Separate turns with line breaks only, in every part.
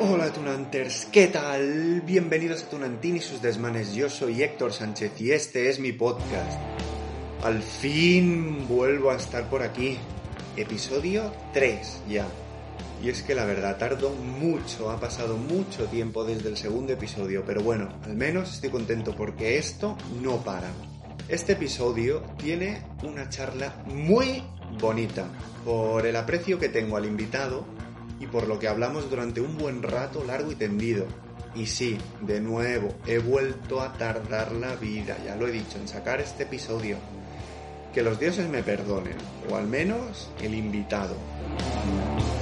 Hola Tunanters, ¿qué tal? Bienvenidos a Tunantín y sus desmanes. Yo soy Héctor Sánchez y este es mi podcast. Al fin vuelvo a estar por aquí. Episodio 3 ya. Y es que la verdad, tardo mucho, ha pasado mucho tiempo desde el segundo episodio, pero bueno, al menos estoy contento porque esto no para. Este episodio tiene una charla muy bonita por el aprecio que tengo al invitado y por lo que hablamos durante un buen rato largo y tendido. Y sí, de nuevo, he vuelto a tardar la vida, ya lo he dicho, en sacar este episodio. Que los dioses me perdonen, o al menos el invitado.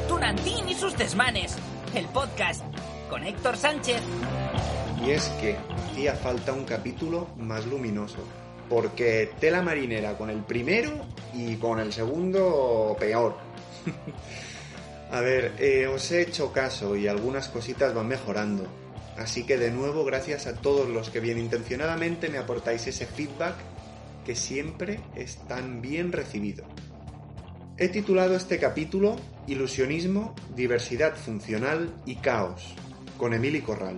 Tunantín y sus desmanes, el podcast con Héctor Sánchez.
Y es que hacía falta un capítulo más luminoso, porque tela marinera con el primero y con el segundo peor. A ver, eh, os he hecho caso y algunas cositas van mejorando. Así que de nuevo, gracias a todos los que bien intencionadamente me aportáis ese feedback que siempre es tan bien recibido. He titulado este capítulo Ilusionismo, diversidad funcional y caos, con Emili Corral.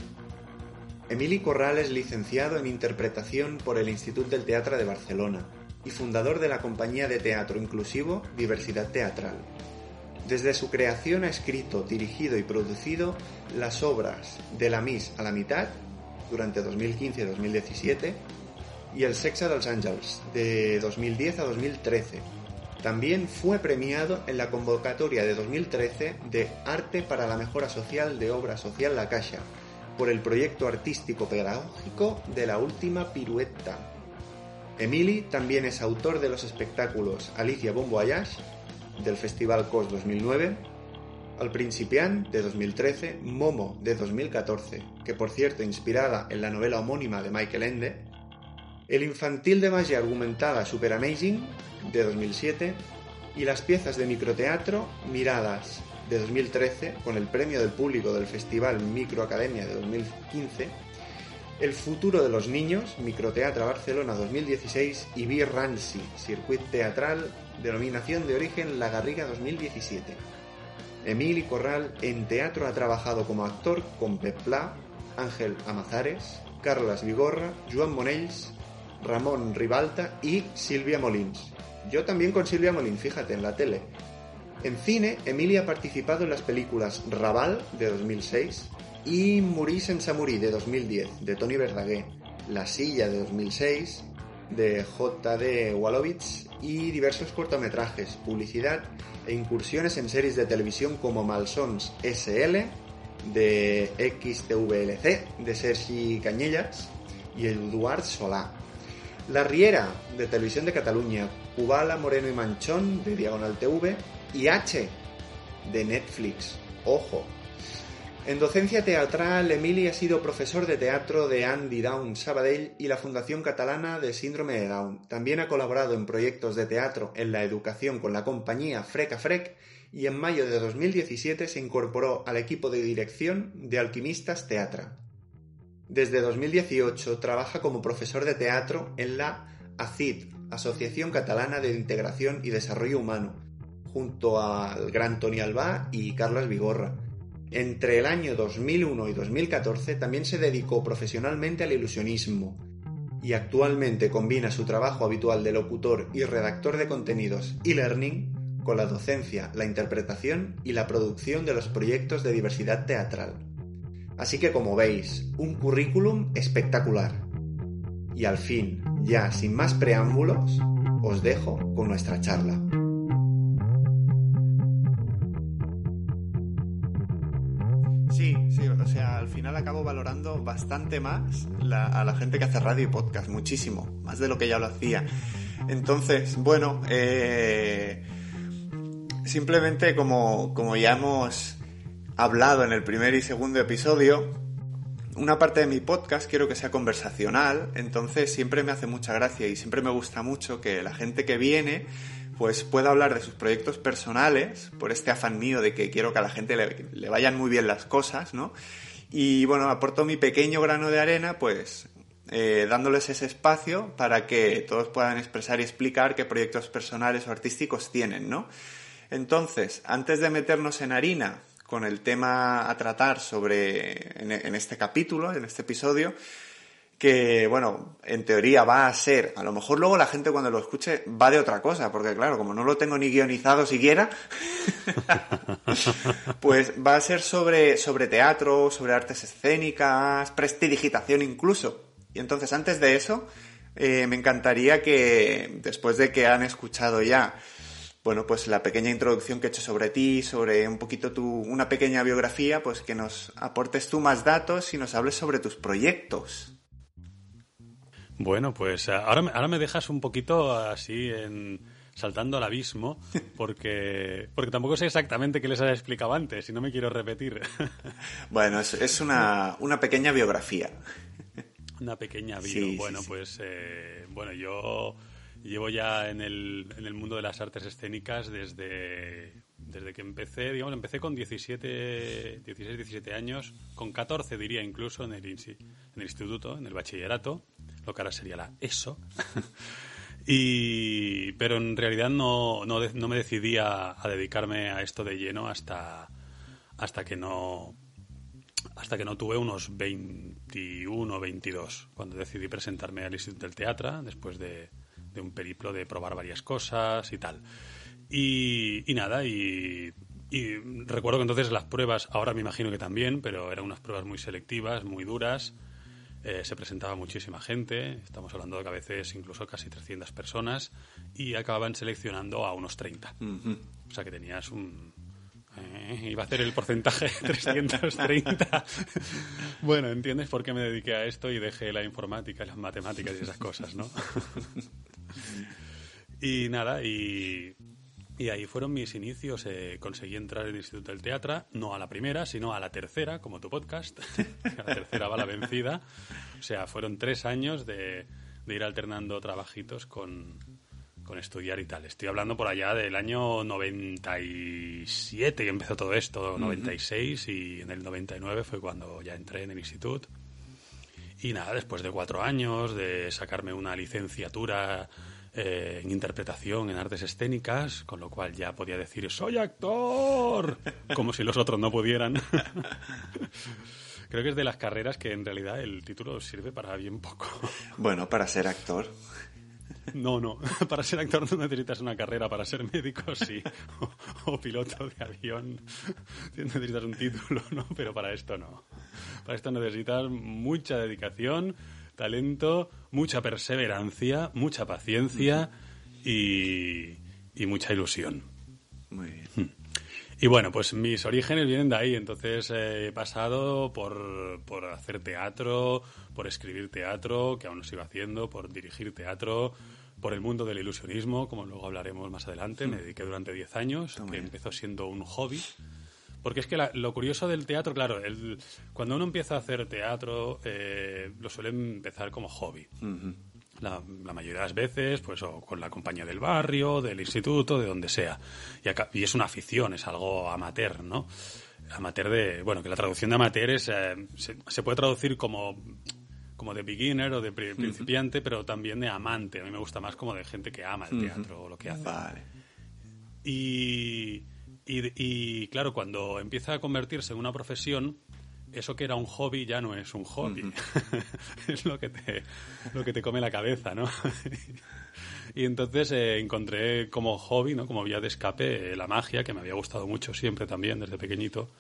Emili Corral es licenciado en interpretación por el Instituto del Teatro de Barcelona y fundador de la compañía de teatro inclusivo Diversidad Teatral. Desde su creación ha escrito, dirigido y producido las obras de La Miss a la mitad durante 2015 y 2017 y El Sexa dels Àngels de 2010 a 2013. También fue premiado en la convocatoria de 2013 de Arte para la Mejora Social de Obra Social La Caixa por el proyecto artístico pedagógico de la última pirueta. Emily también es autor de los espectáculos Alicia Bon Voyage del Festival COS 2009, Al Principiant de 2013, Momo de 2014, que por cierto inspirada en la novela homónima de Michael Ende, el infantil de magia argumentada Super Amazing de 2007 y las piezas de microteatro Miradas de 2013 con el premio del público del Festival Microacademia de 2015, El futuro de los niños, Microteatro Barcelona 2016 y Bir Rancy, Circuit Teatral denominación de origen La Garriga 2017. Emili Corral en teatro ha trabajado como actor con Pep Pla, Ángel Amazares, Carlas Vigorra, Joan Monells, Ramón Ribalta y Silvia Molins. Yo también con Silvia Molins, fíjate, en la tele. En cine, Emili ha participado en las películas Raval de 2006 y Murís en Samurí de 2010 de Tony Verdaguer, La Silla de 2006 de J.D. Walowitz y diversos cortometrajes, publicidad e incursiones en series de televisión como Malsons SL de XTVLC de Sergi Cañellas y Eduard Solá. La Riera de Televisión de Cataluña, Cubala, Moreno y Manchón de Diagonal TV y H de Netflix. Ojo, en docencia teatral, Emili ha sido profesor de teatro de Andy Down Sabadell y la Fundación Catalana de Síndrome de Down. También ha colaborado en proyectos de teatro en la educación con la compañía Freca Frec y en mayo de 2017 se incorporó al equipo de dirección de Alquimistas Teatra. Desde 2018 trabaja como profesor de teatro en la ACID, Asociación Catalana de Integración y Desarrollo Humano, junto al gran Tony Alba y Carlos Vigorra entre el año 2001 y 2014 también se dedicó profesionalmente al ilusionismo y actualmente combina su trabajo habitual de locutor y redactor de contenidos e-learning con la docencia, la interpretación y la producción de los proyectos de diversidad teatral. Así que como veis, un currículum espectacular. Y al fin, ya sin más preámbulos, os dejo con nuestra charla. Sí, sí, o sea, al final acabo valorando bastante más a la gente que hace radio y podcast, muchísimo, más de lo que ya lo hacía. Entonces, bueno, eh, simplemente como, como ya hemos hablado en el primer y segundo episodio, una parte de mi podcast quiero que sea conversacional, entonces siempre me hace mucha gracia y siempre me gusta mucho que la gente que viene pues pueda hablar de sus proyectos personales, por este afán mío de que quiero que a la gente le, vayan muy bien las cosas, ¿no? Y bueno, aporto mi pequeño grano de arena, pues eh, dándoles ese espacio para que todos puedan expresar y explicar qué proyectos personales o artísticos tienen, ¿no? Entonces, antes de meternos en harina
con el tema a tratar sobre en, en este capítulo, en este episodio, que, bueno, en teoría va a ser, a lo mejor luego la gente cuando lo escuche va de otra cosa, porque claro, como no lo tengo ni guionizado siquiera, pues va a ser sobre, sobre teatro, sobre artes escénicas, prestidigitación incluso. Y entonces, antes de eso, eh, me encantaría que, después de que han escuchado ya, bueno, pues la pequeña introducción que he hecho sobre ti, sobre un poquito tu, una pequeña biografía, pues que nos aportes tú más datos y nos hables sobre tus proyectos.
Bueno, pues eh, ahora, me- ahora me dejas un poquito así en saltando al abismo porque porque tampoco sé exactamente qué les había explicado antes y no me quiero repetir.
Bueno, es, es una, una pequeña biografía.
Una pequeña.
Sí, sí,
bueno,
sí.
pues eh, bueno, yo llevo ya en el, en el mundo de las artes escénicas desde, desde que empecé, digamos, empecé con 17, 16, 17 años, con 14 diría incluso en el, en el instituto, en el bachillerato, lo que ahora sería la ESO. Y, pero en realidad no, no, no me decidí a, dedicarme a esto de lleno hasta, hasta que no hasta que no tuve unos 21 o 22, cuando decidí presentarme al Instituto del Teatro, después de, de un periplo de probar varias cosas y tal. Y, y nada, y, y recuerdo que entonces las pruebas, ahora me imagino que también, pero eran unas pruebas muy selectivas, muy duras. Eh, se presentaba muchísima gente, estamos hablando de que a veces incluso casi 300 personas, y acababan seleccionando a unos 30. O sea que tenías un, eh, iba a hacer el porcentaje 330. bueno, ¿entiendes por qué me dediqué a esto y dejé la informática y las matemáticas y esas cosas, no? y nada, y, y ahí fueron mis inicios. eh, conseguí entrar en el Instituto del Teatro, no a la primera, sino a la tercera, como tu podcast. a la tercera va la vencida. O sea, fueron tres años de, de ir alternando trabajitos con, con estudiar y tal. Estoy hablando por allá del año 97 que empezó todo esto, 96, y en el 99 fue cuando ya entré en el instituto. Y nada, después de cuatro años de sacarme una licenciatura eh, en interpretación en artes escénicas, con lo cual ya podía decir ¡Soy actor! Como si los otros no pudieran. Creo que es de las carreras que en realidad el título sirve para bien poco.
Bueno, para ser actor.
No, no. Para ser actor no necesitas una carrera. Para ser médico, sí. O, o piloto de avión. Necesitas un título, ¿no? Pero para esto no. Para esto necesitas mucha dedicación, talento, mucha perseverancia, mucha paciencia y, y mucha ilusión.
Muy bien.
Y bueno, pues mis orígenes vienen de ahí. Entonces eh, he pasado por, por hacer teatro, por escribir teatro, que aún lo sigo haciendo, por dirigir teatro, por el mundo del ilusionismo, como luego hablaremos más adelante. Me dediqué durante 10 años, que empezó siendo un hobby. Porque es que la- lo curioso del teatro, claro, el- cuando uno empieza a hacer teatro, eh, lo suele empezar como hobby. La, la mayoría de las veces, pues, o con la compañía del barrio, del instituto, de donde sea. Y, acá- y es una afición, es algo amateur, ¿no? Amateur de. Bueno, que la traducción de amateur es. eh, se, se puede traducir como. Como de beginner o de pri- principiante, pero también de amante. A mí me gusta más como de gente que ama el teatro o lo que hace.
Vale.
Y, y, y, claro, cuando empieza a convertirse en una profesión, eso que era un hobby ya no es un hobby. es lo que, te, lo que te come la cabeza, ¿no? y entonces eh, encontré como hobby, ¿no? Como vía de escape, eh, la magia, que me había gustado mucho siempre también, desde pequeñito.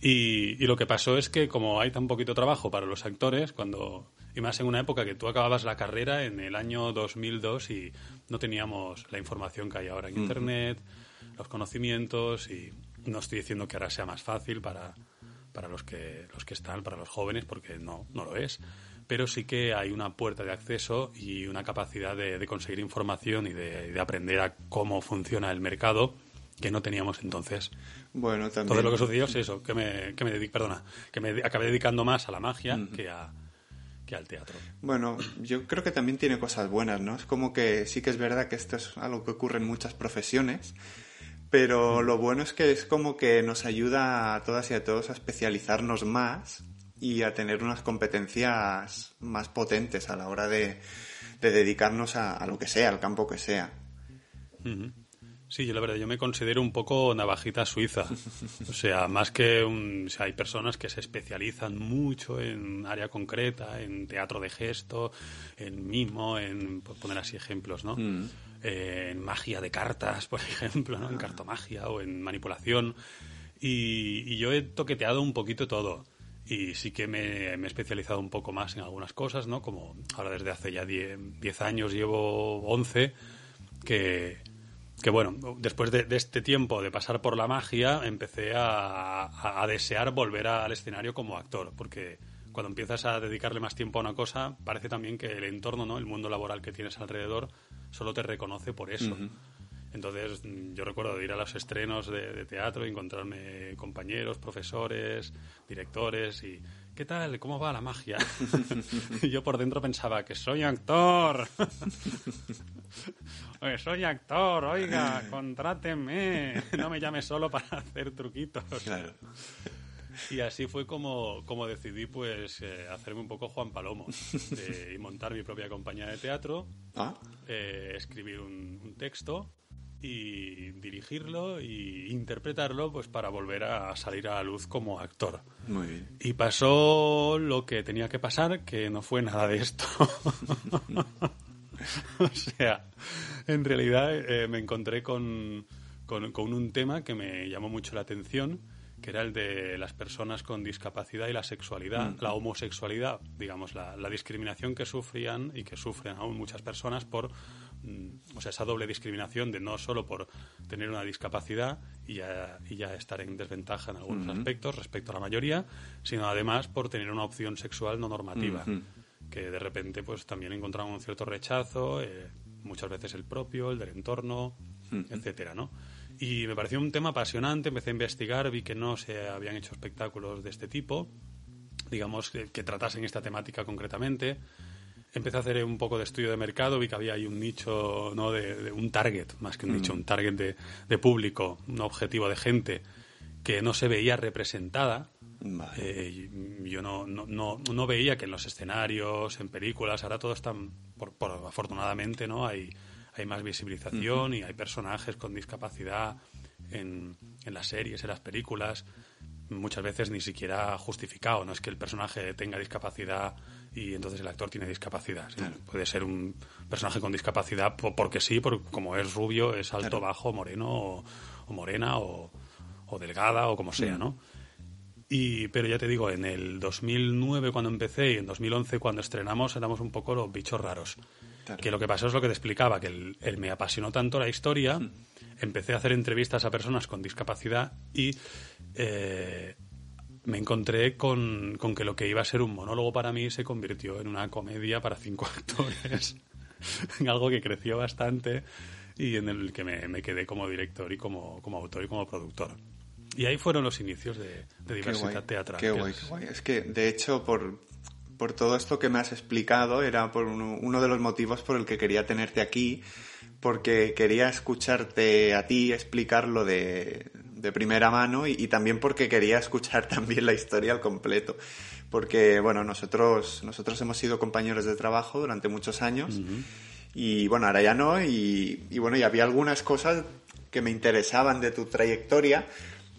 Y, y lo que pasó es que como hay tan poquito trabajo para los actores, cuando y más en una época que tú acababas la carrera en el año 2002 y no teníamos la información que hay ahora en Internet, los conocimientos y no estoy diciendo que ahora sea más fácil para, para los, que, los que están, para los jóvenes, porque no, no lo es. Pero sí que hay una puerta de acceso y una capacidad de, de conseguir información y de, de aprender a cómo funciona el mercado que no teníamos entonces.
Bueno, también.
Todo lo que sucedió es eso, que me, que me dedic- perdona, que me acabé dedicando más a la magia que, a, que al teatro.
Bueno, yo creo que también tiene cosas buenas, ¿no? Es como que sí que es verdad que esto es algo que ocurre en muchas profesiones, pero lo bueno es que es como que nos ayuda a todas y a todos a especializarnos más y a tener unas competencias más potentes a la hora de, de dedicarnos a, a lo que sea, al campo que sea.
Sí, yo la verdad, yo me considero un poco navajita suiza. O sea, más que un... O sea, hay personas que se especializan mucho en área concreta, en teatro de gesto, en mimo, en por poner así ejemplos, ¿no?
Mm.
Eh, en magia de cartas, por ejemplo, ¿no? En cartomagia o en manipulación. Y, y yo he toqueteado un poquito todo. Y sí que me, me he especializado un poco más en algunas cosas, ¿no? Como ahora desde hace ya 10 años, llevo 11, que que bueno, después de, de, este tiempo de pasar por la magia, empecé a, a, a, desear volver al escenario como actor, porque cuando empiezas a dedicarle más tiempo a una cosa, parece también que el entorno, ¿no? el mundo laboral que tienes alrededor, solo te reconoce por eso. Uh -huh. Entonces, yo recuerdo de ir a los estrenos de, de teatro y encontrarme compañeros, profesores, directores y ¿qué tal? ¿Cómo va la magia? y yo por dentro pensaba que soy actor. Oye, soy actor, oiga, contráteme. No me llame solo para hacer truquitos.
Claro.
Y así fue como, como decidí pues eh, hacerme un poco Juan Palomo eh, y montar mi propia compañía de teatro,
¿Ah?
eh, escribir un, un, texto y dirigirlo y interpretarlo pues para volver a salir a la luz como actor.
Muy bien.
Y pasó lo que tenía que pasar, que no fue nada de esto. o sea, en realidad eh, me encontré con, con, con, un tema que me llamó mucho la atención, que era el de las personas con discapacidad y la sexualidad, mm. la homosexualidad, digamos, la, la, discriminación que sufrían y que sufren aún muchas personas por, mm, o sea, esa doble discriminación de no solo por tener una discapacidad y ya, y ya estar en desventaja en algunos mm -hmm. aspectos respecto a la mayoría, sino además por tener una opción sexual no normativa.
-hmm.
que de repente pues también encontraban un cierto rechazo, eh, muchas veces el propio, el del entorno, etcétera, ¿no? Y me pareció un tema apasionante, empecé a investigar, vi que no se habían hecho espectáculos de este tipo, digamos, que, tratasen esta temática concretamente. Empecé a hacer un poco de estudio de mercado, vi que había ahí un nicho, ¿no? De, de un target, más que un
Mm.
nicho, un target de, de público, un objetivo de gente que no se veía representada
Vale.
eh, yo no, no, no, no, veía que en los escenarios, en películas, ahora todo está, por, por afortunadamente, ¿no? Hay, hay más visibilización uh -huh. y hay personajes con discapacidad en, en, las series, en las películas, muchas veces ni siquiera justificado. No es que el personaje tenga discapacidad y entonces el actor tiene discapacidad. ¿sí? Claro. Puede ser un personaje con discapacidad porque sí, por, como es rubio, es alto, claro. bajo, moreno o, o morena o, o, delgada o como sea. ¿no? Y, pero ya te digo, en el 2009 cuando empecé y en 2011 cuando estrenamos éramos un poco los bichos raros. Claro. Que lo que pasó es lo que te explicaba, que el, el me apasionó tanto la historia, mm. empecé a hacer entrevistas a personas con discapacidad y eh, me encontré con, con, que lo que iba a ser un monólogo para mí se convirtió en una comedia para cinco actores, en algo que creció bastante y en el que me, me quedé como director y como, como autor y como productor. Y ahí fueron los inicios de, de diversidad teatral.
Qué guay, qué guay. Es que, de hecho, por, por todo esto que me has explicado, era por uno, uno, de los motivos por el que quería tenerte aquí, porque quería escucharte a ti explicarlo de, de primera mano y, y, también porque quería escuchar también la historia al completo. Porque, bueno, nosotros, nosotros hemos sido compañeros de trabajo durante muchos años uh -huh. y, bueno, ahora ya no. Y, y, bueno, y había algunas cosas que me interesaban de tu trayectoria,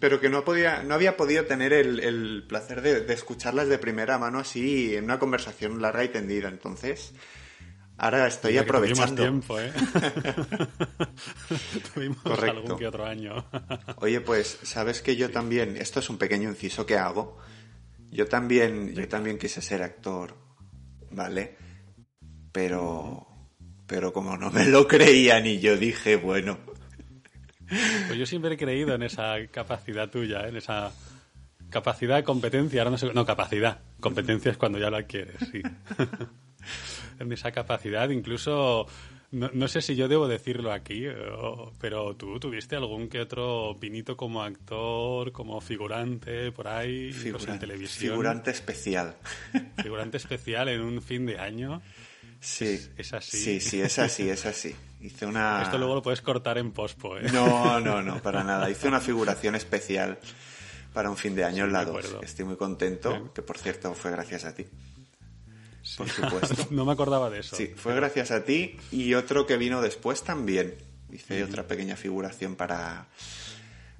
pero que no podía no había podido tener el, el placer de, de, escucharlas de primera mano así en una conversación larga y tendida entonces ahora estoy
Mira
aprovechando
que tiempo ¿eh? tuvimos
Correcto.
algún que otro año
oye pues sabes que yo sí. también esto es un pequeño inciso que hago yo también yo también quise ser actor vale pero pero como no me lo creía ni yo dije bueno
pues yo siempre he creído en esa capacidad tuya, ¿eh? en esa capacidad, competencia, ahora no sé, no, capacidad, competencia es cuando ya la adquieres, sí. en esa capacidad, incluso, no, no, sé si yo debo decirlo aquí, pero tú tuviste algún que otro pinito como actor, como figurante, por ahí,
figurante,
en televisión.
Figurante especial.
Figurante especial en un fin de año.
Sí.
Es, es, así.
Sí, sí, es así, es así. Hice una...
Esto luego lo puedes cortar en pospo, ¿eh?
No, no, no, para nada. Hice una figuración especial para un fin de año sí, en la 2. Estoy muy contento, Bien. que por cierto fue gracias a ti.
Sí.
Por supuesto.
no me acordaba de eso.
Sí, fue gracias a ti y otro que vino después también.
hice otra pequeña figuración para,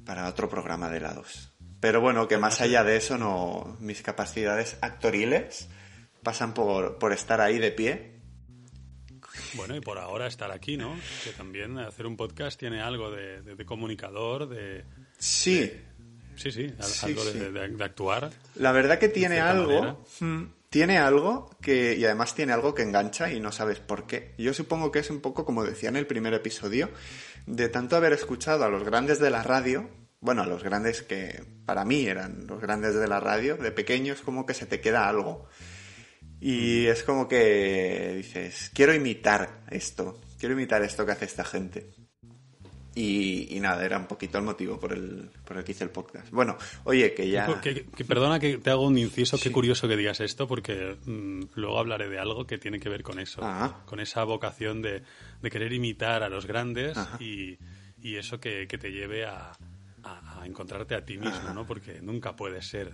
para otro programa de la 2. Pero bueno, que más allá de eso, no mis capacidades actoriles pasan por, por estar ahí de pie.
Bueno, y por ahora estar aquí, ¿no? Que también hacer un podcast tiene algo de, de- de comunicador, de...
Sí,
Sí, sí, al-
Sí,
algo de,
sí.
de- de actuar.
la verdad que tiene algo, mm, tiene algo que, y además tiene algo que engancha y no sabes por qué. Yo supongo que es un poco como decía en el primer episodio, de tanto haber escuchado a los grandes de la radio, bueno, a los grandes que para mí eran los grandes de la radio, de pequeños como que se te queda algo. Y es como que dices, quiero imitar esto, quiero imitar esto que hace esta gente. Y, y nada, era un poquito el motivo por el, por el que hice el podcast. Bueno, oye, que ya...
Que- que- perdona que te hago un inciso, qué curioso que digas esto, porque mm, luego hablaré de algo que tiene que ver con eso,
Ah.
con esa vocación de, de querer imitar a los grandes y, y eso que, que te lleve a, a- a encontrarte a ti mismo, ¿no? Porque nunca puedes ser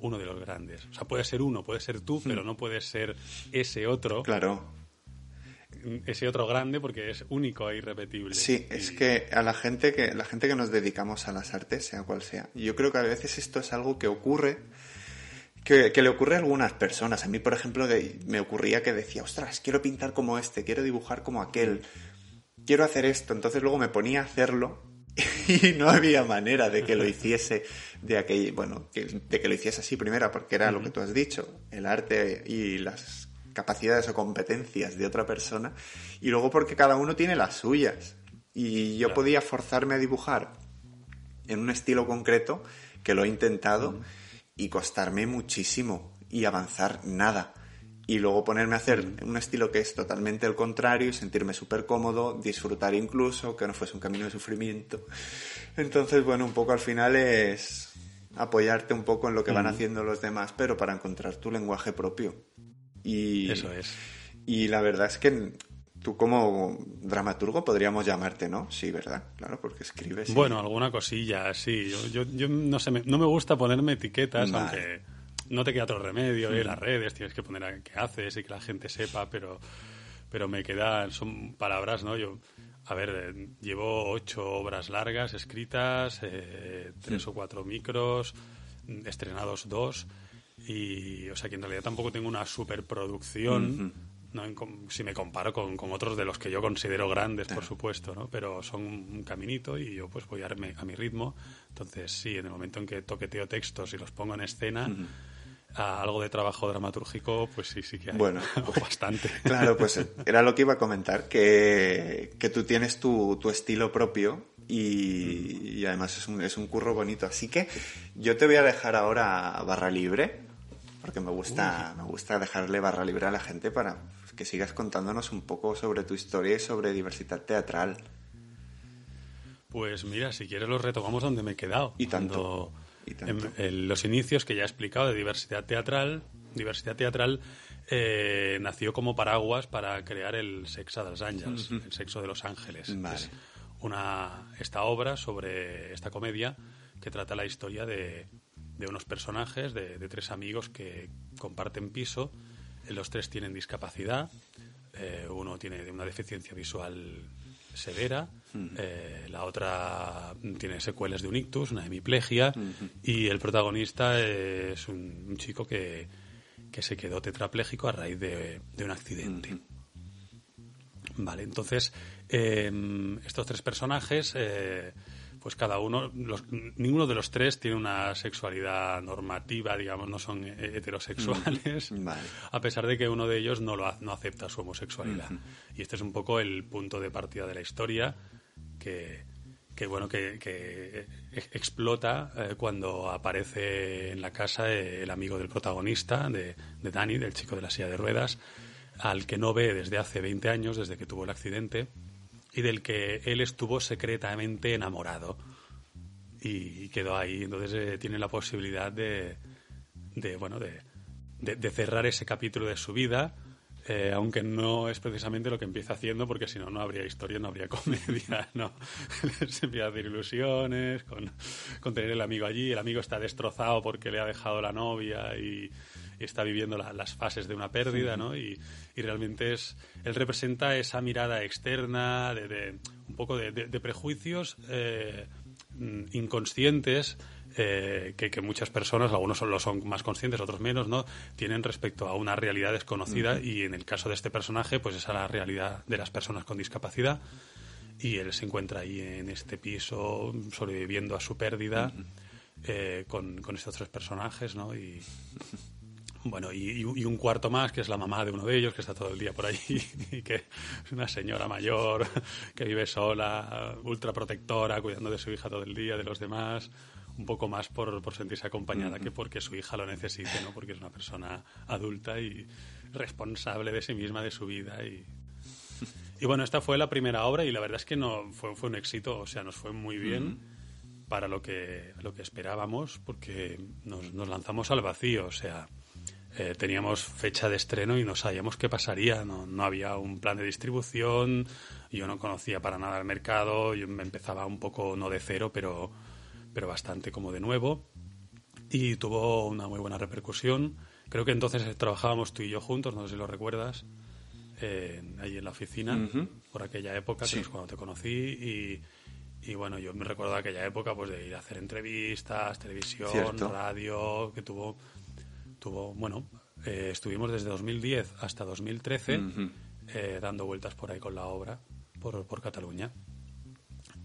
uno de los grandes. O sea, puedes ser uno, puedes ser tú, pero no puedes ser ese otro,
Hmm. Claro,
ese otro grande, porque es único e irrepetible.
Sí, es que a la gente que la gente que nos dedicamos a las artes, sea cual sea, yo creo que a veces esto es algo que ocurre que, que le ocurre a algunas personas. A mí, por ejemplo, me ocurría que decía, ostras, quiero pintar como este, quiero dibujar como aquel, quiero hacer esto. Entonces luego me ponía a hacerlo y no había manera de que lo hiciese de aquel, bueno, que- de que lo hiciese así primero, porque era lo que tú has dicho, el arte y las capacidades o competencias de otra persona, y luego porque cada uno tiene las suyas. Y yo
Claro.
podía forzarme a dibujar en un estilo concreto que lo he intentado y costarme muchísimo y avanzar nada. Y luego ponerme a hacer un estilo que es totalmente el contrario y sentirme súper cómodo, disfrutar incluso, que no fuese un camino de sufrimiento. Entonces, bueno, un poco al final es apoyarte un poco en lo que van haciendo los demás, pero para encontrar tu lenguaje propio. Y,
Eso es.
y la verdad es que tú como dramaturgo podríamos llamarte, ¿no? Sí, ¿verdad? Claro, porque escribes. y-
Bueno, alguna cosilla, sí. Yo, yo, yo no sé, me- no me gusta ponerme etiquetas,
Vale.
aunque no te queda otro remedio. En las redes tienes que poner a qué haces y que la gente sepa, pero, pero me quedan, son palabras, ¿no? Yo, a ver, eh, llevo ocho obras largas escritas, eh, tres o cuatro micros, estrenados dos, y, o sea, que en realidad tampoco tengo una superproducción. ¿no? En si me comparo con, con otros de los que yo considero grandes, por supuesto, ¿no? Pero son un caminito y yo pues voy a, mi- a mi ritmo. Entonces, sí, en el momento en que toqueteo textos y los pongo en escena, a algo de trabajo dramatúrgico, pues sí, sí que hay.
Bueno,
O bastante.
Claro, pues era lo que iba a comentar, que, que tú tienes tu, tu estilo propio y, y además es un, es un curro bonito. Así que yo te voy a dejar ahora barra libre, porque me gusta, me gusta dejarle barra libre a la gente para que sigas contándonos un poco sobre tu historia y sobre diversidad teatral.
Pues mira, si quieres los retomamos donde me he quedado.
Y tanto,
Cuando-
y tanto.
En, en los inicios que ya he explicado de diversidad teatral, diversidad teatral eh, nació como paraguas para crear el Sexa de los Ángeles, el sexo de los ángeles. que
Vale.
Es una, esta obra sobre esta comedia que trata la historia de, de unos personajes, de, de tres amigos que comparten piso. Eh, Los tres tienen discapacidad. eh, uno tiene una deficiencia visual severa, eh, la otra tiene secuelas de un ictus, una hemiplegia, y el protagonista es un, un chico que, que se quedó tetrapléjico a raíz de, de un accidente. Vale, entonces eh, estos tres personajes, eh, pues cada uno, los- ninguno de los tres tiene una sexualidad normativa, digamos, no son eh, heterosexuales,
Vale.
a pesar de que uno de ellos no lo no acepta su homosexualidad. Y este es un poco el punto de partida de la historia que, que bueno que, que e- explota eh, cuando aparece en la casa eh, el amigo del protagonista de, de Danny, del chico de la silla de ruedas, al que no ve desde hace 20 años, desde que tuvo el accidente, y del que él estuvo secretamente enamorado. Y, quedó ahí. Entonces eh, tiene la posibilidad de, de bueno, de cerrar ese capítulo de su vida, eh, aunque no es precisamente lo que empieza haciendo, porque si no, no habría historia, no habría comedia, ¿no? Se empieza a hacer ilusiones con, con tener el amigo allí, el amigo está destrozado porque le ha dejado la novia y, está viviendo las fases de una pérdida, ¿no? Y, realmente es, él representa esa mirada externa, de, un poco de, prejuicios eh, inconscientes eh, que, muchas personas, algunos lo son más conscientes, otros menos, ¿no? Tienen respecto a una realidad desconocida y en el caso de este personaje, pues esa es la realidad de las personas con discapacidad y él se encuentra ahí en este piso sobreviviendo a su pérdida eh, con, estos tres personajes, ¿no? Y bueno, y, un cuarto más, que es la mamá de uno de ellos, que está todo el día por ahí, y que es una señora mayor, que vive sola, ultra protectora, cuidando de su hija todo el día, de los demás un poco más por, por sentirse acompañada que porque su hija lo necesite, ¿no? Porque es una persona adulta y responsable de sí misma, de su vida y... Y bueno, esta fue la primera obra y la verdad es que no fue, fue un éxito, o sea, nos fue muy bien para lo que, lo que esperábamos porque nos, nos lanzamos al vacío, o sea, eh, teníamos fecha de estreno y no sabíamos qué pasaría, no, no, había un plan de distribución, yo no conocía para nada el mercado, yo me empezaba un poco, no de cero, pero pero bastante como de nuevo. Y tuvo una muy buena repercusión. Creo que entonces trabajábamos tú y yo juntos, no sé si lo recuerdas, ahí en la oficina, por aquella época, que es cuando te conocí. Y, bueno, yo me recuerdo aquella época pues de ir a hacer entrevistas, televisión, radio, que tuvo, tuvo bueno, eh, estuvimos desde 2010 hasta 2013 eh, dando vueltas por ahí con la obra, por, por Cataluña.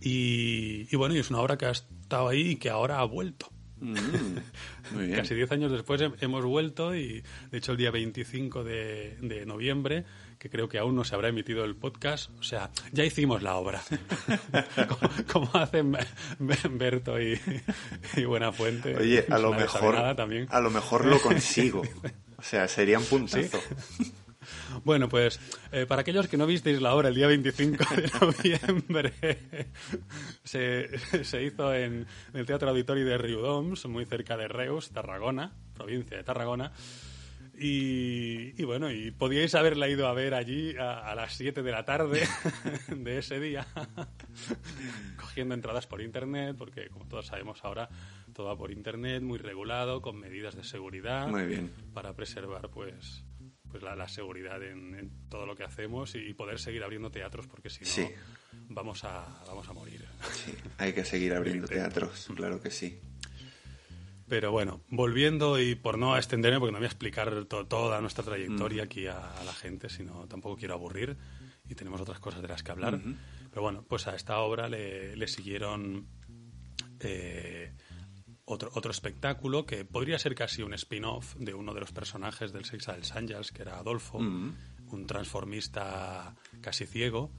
Y, bueno, y es una obra que ha estado ahí y que ahora ha vuelto. Mm, Casi diez años después hemos vuelto y, de hecho, el día 25 de, noviembre, que creo que aún no se habrá emitido el podcast, o sea, ya hicimos la obra. como, hacen Berto y, y Buenafuente.
Oye, a lo mejor, también. a lo mejor lo consigo. O sea, sería un puntazo.
Bueno, pues eh, para aquellos que no visteis la obra el día 25 de noviembre, se, hizo en, el Teatro Auditorio de Riudoms, muy cerca de Reus, Tarragona, provincia de Tarragona. Y, bueno, y podíais haberla ido a ver allí a, las 7 de la tarde de ese día, cogiendo entradas por internet, porque como todos sabemos ahora, todo va por internet, muy regulado, con medidas de seguridad.
Muy bien.
Para preservar, pues, pues la, seguridad en, todo lo que hacemos y poder seguir abriendo teatros porque si no vamos a vamos a morir
sí, hay que seguir abriendo teatros claro que sí
pero bueno volviendo y por no extenderme porque no voy a explicar toda nuestra trayectoria mm. aquí a, la gente sino tampoco quiero aburrir y tenemos otras cosas de las que hablar pero bueno pues a esta obra le, le siguieron eh, otro, otro espectáculo que podría ser casi un spin-off de uno de los personajes del Sex del Angels, que era Adolfo, mm. un transformista casi ciego,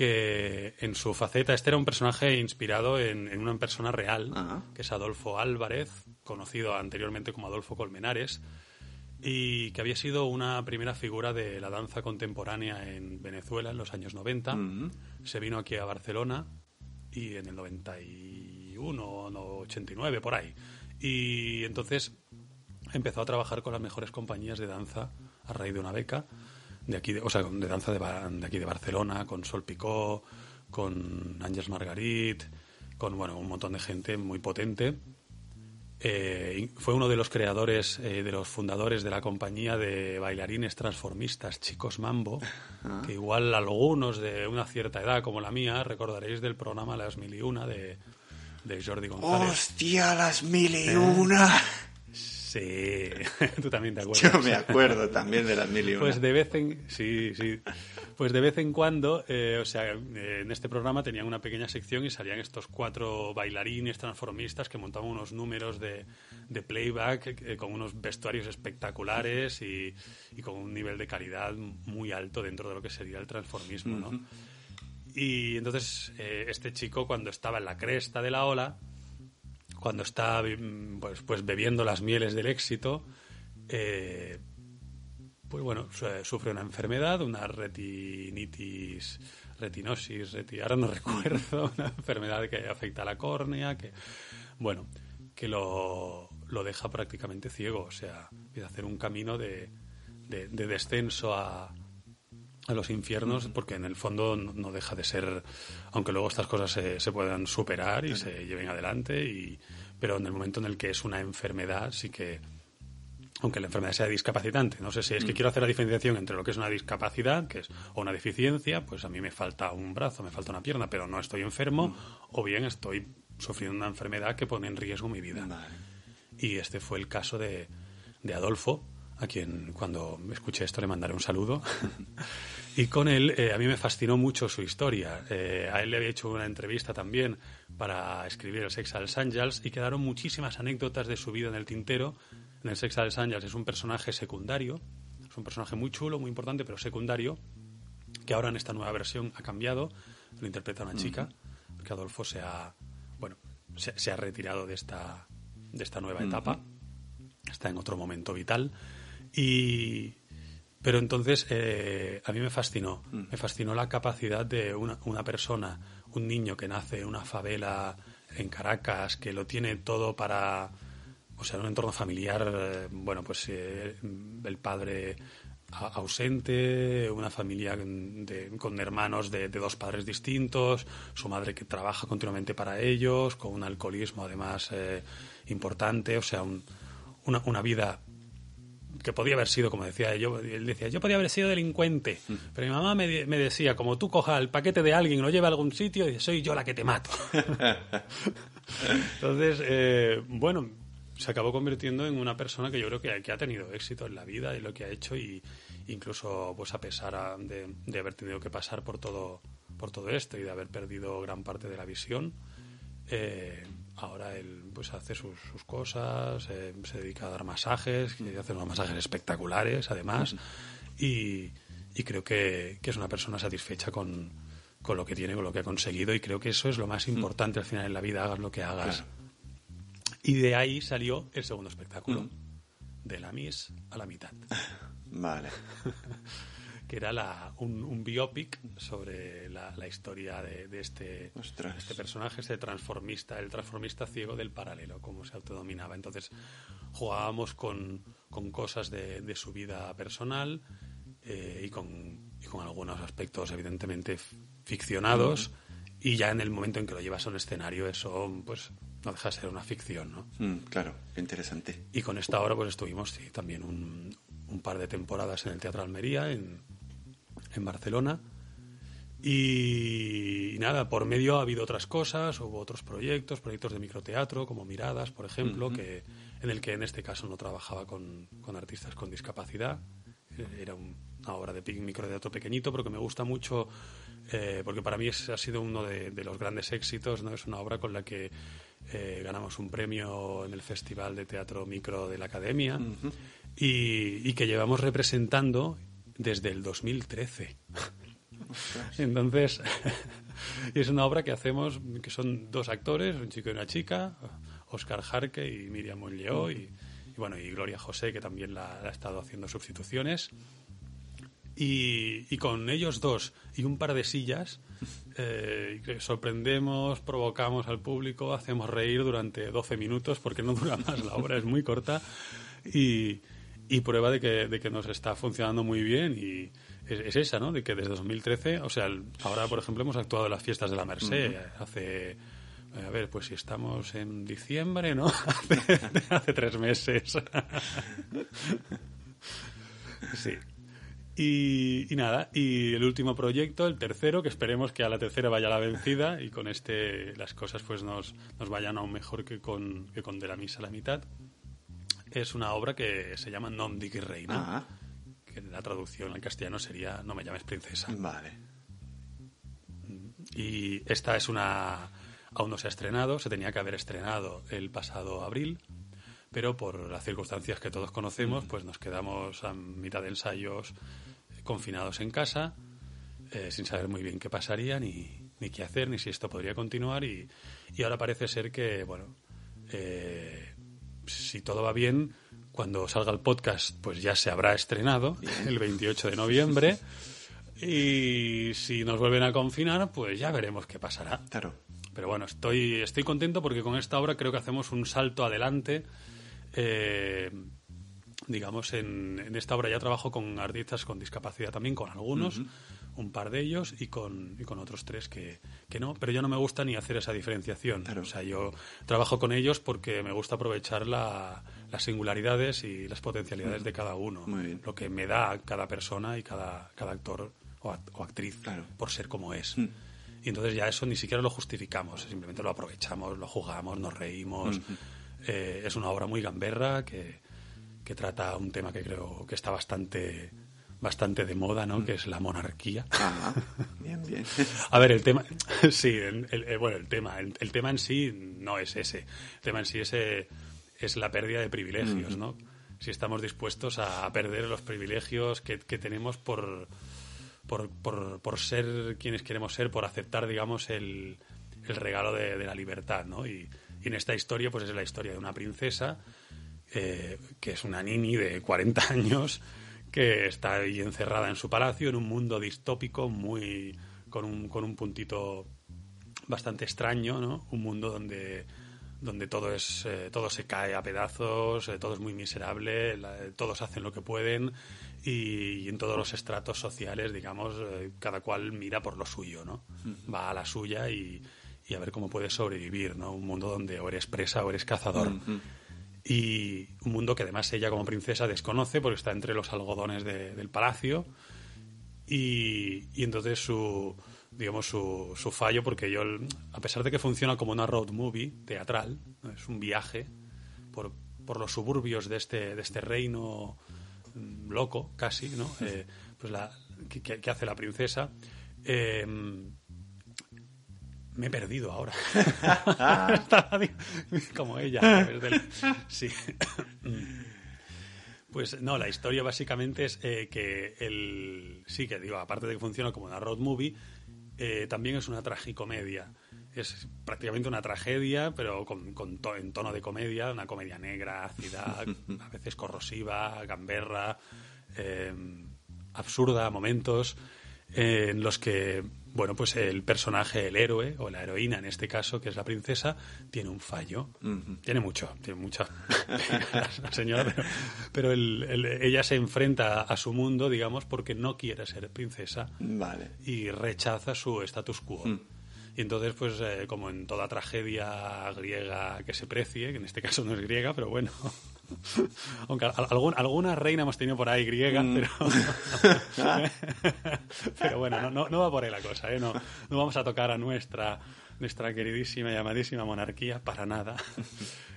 que en su faceta, este era un personaje inspirado en, una persona real, que es Adolfo Álvarez, conocido anteriormente como Adolfo Colmenares, y que había sido una primera figura de la danza contemporánea en Venezuela en los años 90. Mm. Se vino aquí a Barcelona y en el 90 81 o 89, por ahí. Y entonces empezó a trabajar con las mejores compañías de danza a raíz de una beca de aquí, de, o sea, de danza de, de, aquí de Barcelona, con Sol Picó, con Ángeles Margarit, con bueno, un montón de gente muy potente. Eh, fue uno de los creadores, eh, de los fundadores de la compañía de bailarines transformistas Chicos Mambo, ah. que igual algunos de una cierta edad como la mía recordaréis del programa Las Mil y Una de, de Jordi González.
¡Hostia, las mil y una!
Sí, tú también te acuerdas.
Yo me acuerdo también de las mil y una.
Pues de vez en, sí, sí. Pues de vez en cuando, eh, o sea, eh, en este programa tenían una pequeña sección y salían estos cuatro bailarines transformistas que montaban unos números de, de playback eh, con unos vestuarios espectaculares y, y, con un nivel de calidad muy alto dentro de lo que sería el transformismo, ¿no? Y entonces eh, este chico cuando estaba en la cresta de la ola, cuando está pues, pues bebiendo las mieles del éxito, eh, pues bueno, sufre una enfermedad, una retinitis, retinosis, ahora no recuerdo, una enfermedad que afecta a la córnea, que, bueno, que lo, lo deja prácticamente ciego, o sea, empieza a hacer un camino de, de descenso a, a los infiernos, porque en el fondo no, deja de ser, aunque luego estas cosas se, se puedan superar y se lleven adelante, y, pero en el momento en el que es una enfermedad sí que aunque la enfermedad sea discapacitante. No sé si es que quiero hacer la diferenciación entre lo que es una discapacidad que es, o una deficiencia, pues a mí me falta un brazo, me falta una pierna, pero no estoy enfermo, o bien estoy sufriendo una enfermedad que pone en riesgo mi vida. Y este fue el caso de, de Adolfo, a quien cuando escuché esto le mandaré un saludo. y con él, eh, a mí me fascinó mucho su historia. Eh, a él le había hecho una entrevista también para escribir el Sex als Angels y quedaron muchísimas anécdotas de su vida en el tintero. En el Sex als Angels es un personaje secundario, es un personaje muy chulo, muy importante, pero secundario, que ahora en esta nueva versión ha cambiado, lo interpreta una chica, porque Adolfo se ha, bueno, se, ha retirado de esta, de esta nueva etapa, está en otro momento vital. Y, pero entonces eh, a mí me fascinó, mm. me fascinó la capacidad de una, una, persona, un niño que nace en una favela en Caracas, que lo tiene todo para, o sea, un entorno familiar, eh, bueno, pues eh, el padre ausente, una familia con hermanos de, dos padres distintos, su madre que trabaja continuamente para ellos, con un alcoholismo además importante, o sea, una, una vida que podía haber sido, como decía yo, él decía, yo podía haber sido delincuente, pero mi mamá me, decía, como tú cojas el paquete de alguien y lo lleva a algún sitio, y soy yo la que te mato. Entonces, eh, bueno, se acabó convirtiendo en una persona que yo creo que, que, ha tenido éxito en la vida y lo que ha hecho, y incluso pues a pesar de, de haber tenido que pasar por todo, por todo esto y de haber perdido gran parte de la visión, eh, ahora él pues hace sus, cosas, eh, se dedica a dar masajes, y hace unos masajes espectaculares además, y, creo que, es una persona satisfecha con, lo que tiene, con lo que ha conseguido, y creo que eso es lo más importante al final en la vida, hagas lo que hagas. Y de ahí salió el segundo espectáculo, de la Miss a la mitad.
Vale.
que era la, un, biopic sobre la, historia de, este, este personaje, este transformista, el transformista ciego del paralelo, como se autodominaba. Entonces jugábamos con, con cosas de, de, su vida personal eh, y, con, y, con, algunos aspectos evidentemente ficcionados. Y ya en el momento en que lo llevas a un escenario, eso pues no deja de ser una ficción, ¿no?
Mm, claro, qué interesante.
Y con esta obra pues estuvimos sí, también un, un par de temporadas en el Teatro Almería, en, en Barcelona. Y, nada, por medio ha habido otras cosas, hubo otros proyectos, proyectos de microteatro, como Miradas, por ejemplo, que, en el que en este caso no trabajaba con, con artistas con discapacidad. Eh, era una obra de microteatro pequeñito, pero que me gusta mucho, eh, porque para mí ha sido uno de, los grandes éxitos. ¿no? Es una obra con la que eh, ganamos un premio en el Festival de Teatro Micro de la Academia y, y que llevamos representando desde el 2013. Entonces, es una obra que hacemos, que son dos actores, un chico y una chica, Oscar Jarque y Miriam Monleó, y, bueno, y Gloria José, que también la, ha estado haciendo sustituciones. Y, con ellos dos y un par de sillas, eh, sorprendemos, provocamos al público, hacemos reír durante 12 minutos, porque no dura más, la obra es muy corta. Y, y prueba de que, de que nos está funcionando muy bien y es, esa, ¿no? De que desde 2013, o sea, ahora, por ejemplo, hemos actuado en las fiestas de la Merced hace... A ver, pues si estamos en diciembre, ¿no? hace, tres meses. sí. Y, y, nada, y el último proyecto, el tercero, que esperemos que a la tercera vaya la vencida y con este las cosas pues nos, nos vayan aún mejor que con, que con De la Misa a la mitad es una obra que se llama Non diguis reina, ah. que la traducción al castellano sería No me llames princesa.
Vale.
Y esta es una... Aún no se ha estrenado, se tenía que haber estrenado el pasado abril, pero por las circunstancias que todos conocemos, pues nos quedamos a mitad de ensayos confinados en casa, eh, sin saber muy bien qué pasaría, ni, ni, qué hacer, ni si esto podría continuar, y, y ahora parece ser que, bueno, eh, si todo va bien, cuando salga el podcast, pues ya se habrá estrenado el 28 de noviembre. Y si nos vuelven a confinar, pues ya veremos qué pasará.
Claro.
Pero bueno, estoy, estoy contento porque con esta obra creo que hacemos un salto adelante. Eh, digamos, en, esta obra ya trabajo con artistas con discapacidad también, con algunos un par de ellos y con, y con otros tres que, que, no. Pero yo no me gusta ni hacer esa diferenciación. O sea, yo trabajo con ellos porque me gusta aprovechar la, las singularidades y las potencialidades de cada uno.
Muy bien.
Lo que me da cada persona y cada, cada actor o, act- o actriz
Claro.
por ser como es.
Mm.
Y entonces ya eso ni siquiera lo justificamos, simplemente lo aprovechamos, lo jugamos, nos reímos. Eh, es una obra muy gamberra que, que trata un tema que creo que está bastante bastante de moda, ¿no? Que es la monarquía.
Bien, bien.
A ver, el tema, sí, el, el- el- bueno, el tema, el, el tema en sí no es ese. El tema en sí es, eh, es la pérdida de privilegios, ¿no? Si estamos dispuestos a perder los privilegios que, que tenemos por, por, por, por ser quienes queremos ser, por aceptar, digamos, el, el regalo de, de la libertad, ¿no? Y, y en esta historia, pues es la historia de una princesa eh, que es una nini de 40 años que está ahí encerrada en su palacio en un mundo distópico muy con un, con un puntito bastante extraño, ¿no? Un mundo donde donde todo es eh, todo se cae a pedazos, eh, todo es muy miserable, la- todos hacen lo que pueden y, y en todos los estratos sociales, digamos, eh, cada cual mira por lo suyo, ¿no? Va a la suya y, y a ver cómo puede sobrevivir, ¿no? Un mundo donde o eres presa o eres cazador y un mundo que además ella como princesa desconoce porque está entre los algodones de- del palacio. Y, y entonces su digamos su, su fallo porque yo a pesar de que funciona como una road movie teatral ¿no? es un viaje por, por los suburbios de este de este reino mm, loco casi no Eh, pues la que hace la princesa. Eh, me he perdido ahora. Como ella. del- Sí. Pues no, la historia básicamente es eh, que el. Sí, que digo, aparte de que funciona como una road movie, eh, también es una tragicomedia. Es prácticamente una tragedia, pero con, con to- en tono de comedia, una comedia negra, ácida, a veces corrosiva, gamberra, eh, absurda a momentos, en los que, bueno, pues el personaje, el héroe, o la heroína en este caso, que es la princesa, tiene un fallo. Tiene mucho, tiene mucho. la señora, pero, pero el- el- ella se enfrenta a su mundo, digamos, porque no quiere ser princesa
Vale.
y rechaza su status quo. Y entonces, pues, eh, como en toda tragedia griega que se precie, que en este caso no es griega, pero bueno. Aunque al- algún- alguna reina hemos tenido por ahí griega, pero. pero bueno, no, no, no va por ahí la cosa, ¿eh? No, no vamos a tocar a nuestra, nuestra queridísima y amadísima monarquía para nada.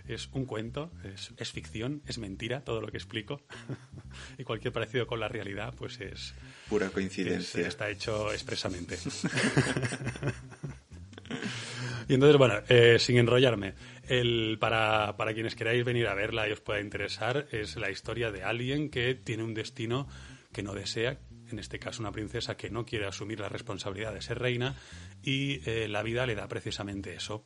Es un cuento, es, es ficción, es mentira todo lo que explico. y cualquier parecido con la realidad, pues es,
Pura
es-
coincidencia.
está hecho expresamente. Y entonces, bueno, eh, sin enrollarme, el, para, para quienes queráis venir a verla y os pueda interesar, es la historia de alguien que tiene un destino que no desea, en este caso una princesa que no quiere asumir la responsabilidad de ser reina y eh, la vida le da precisamente eso.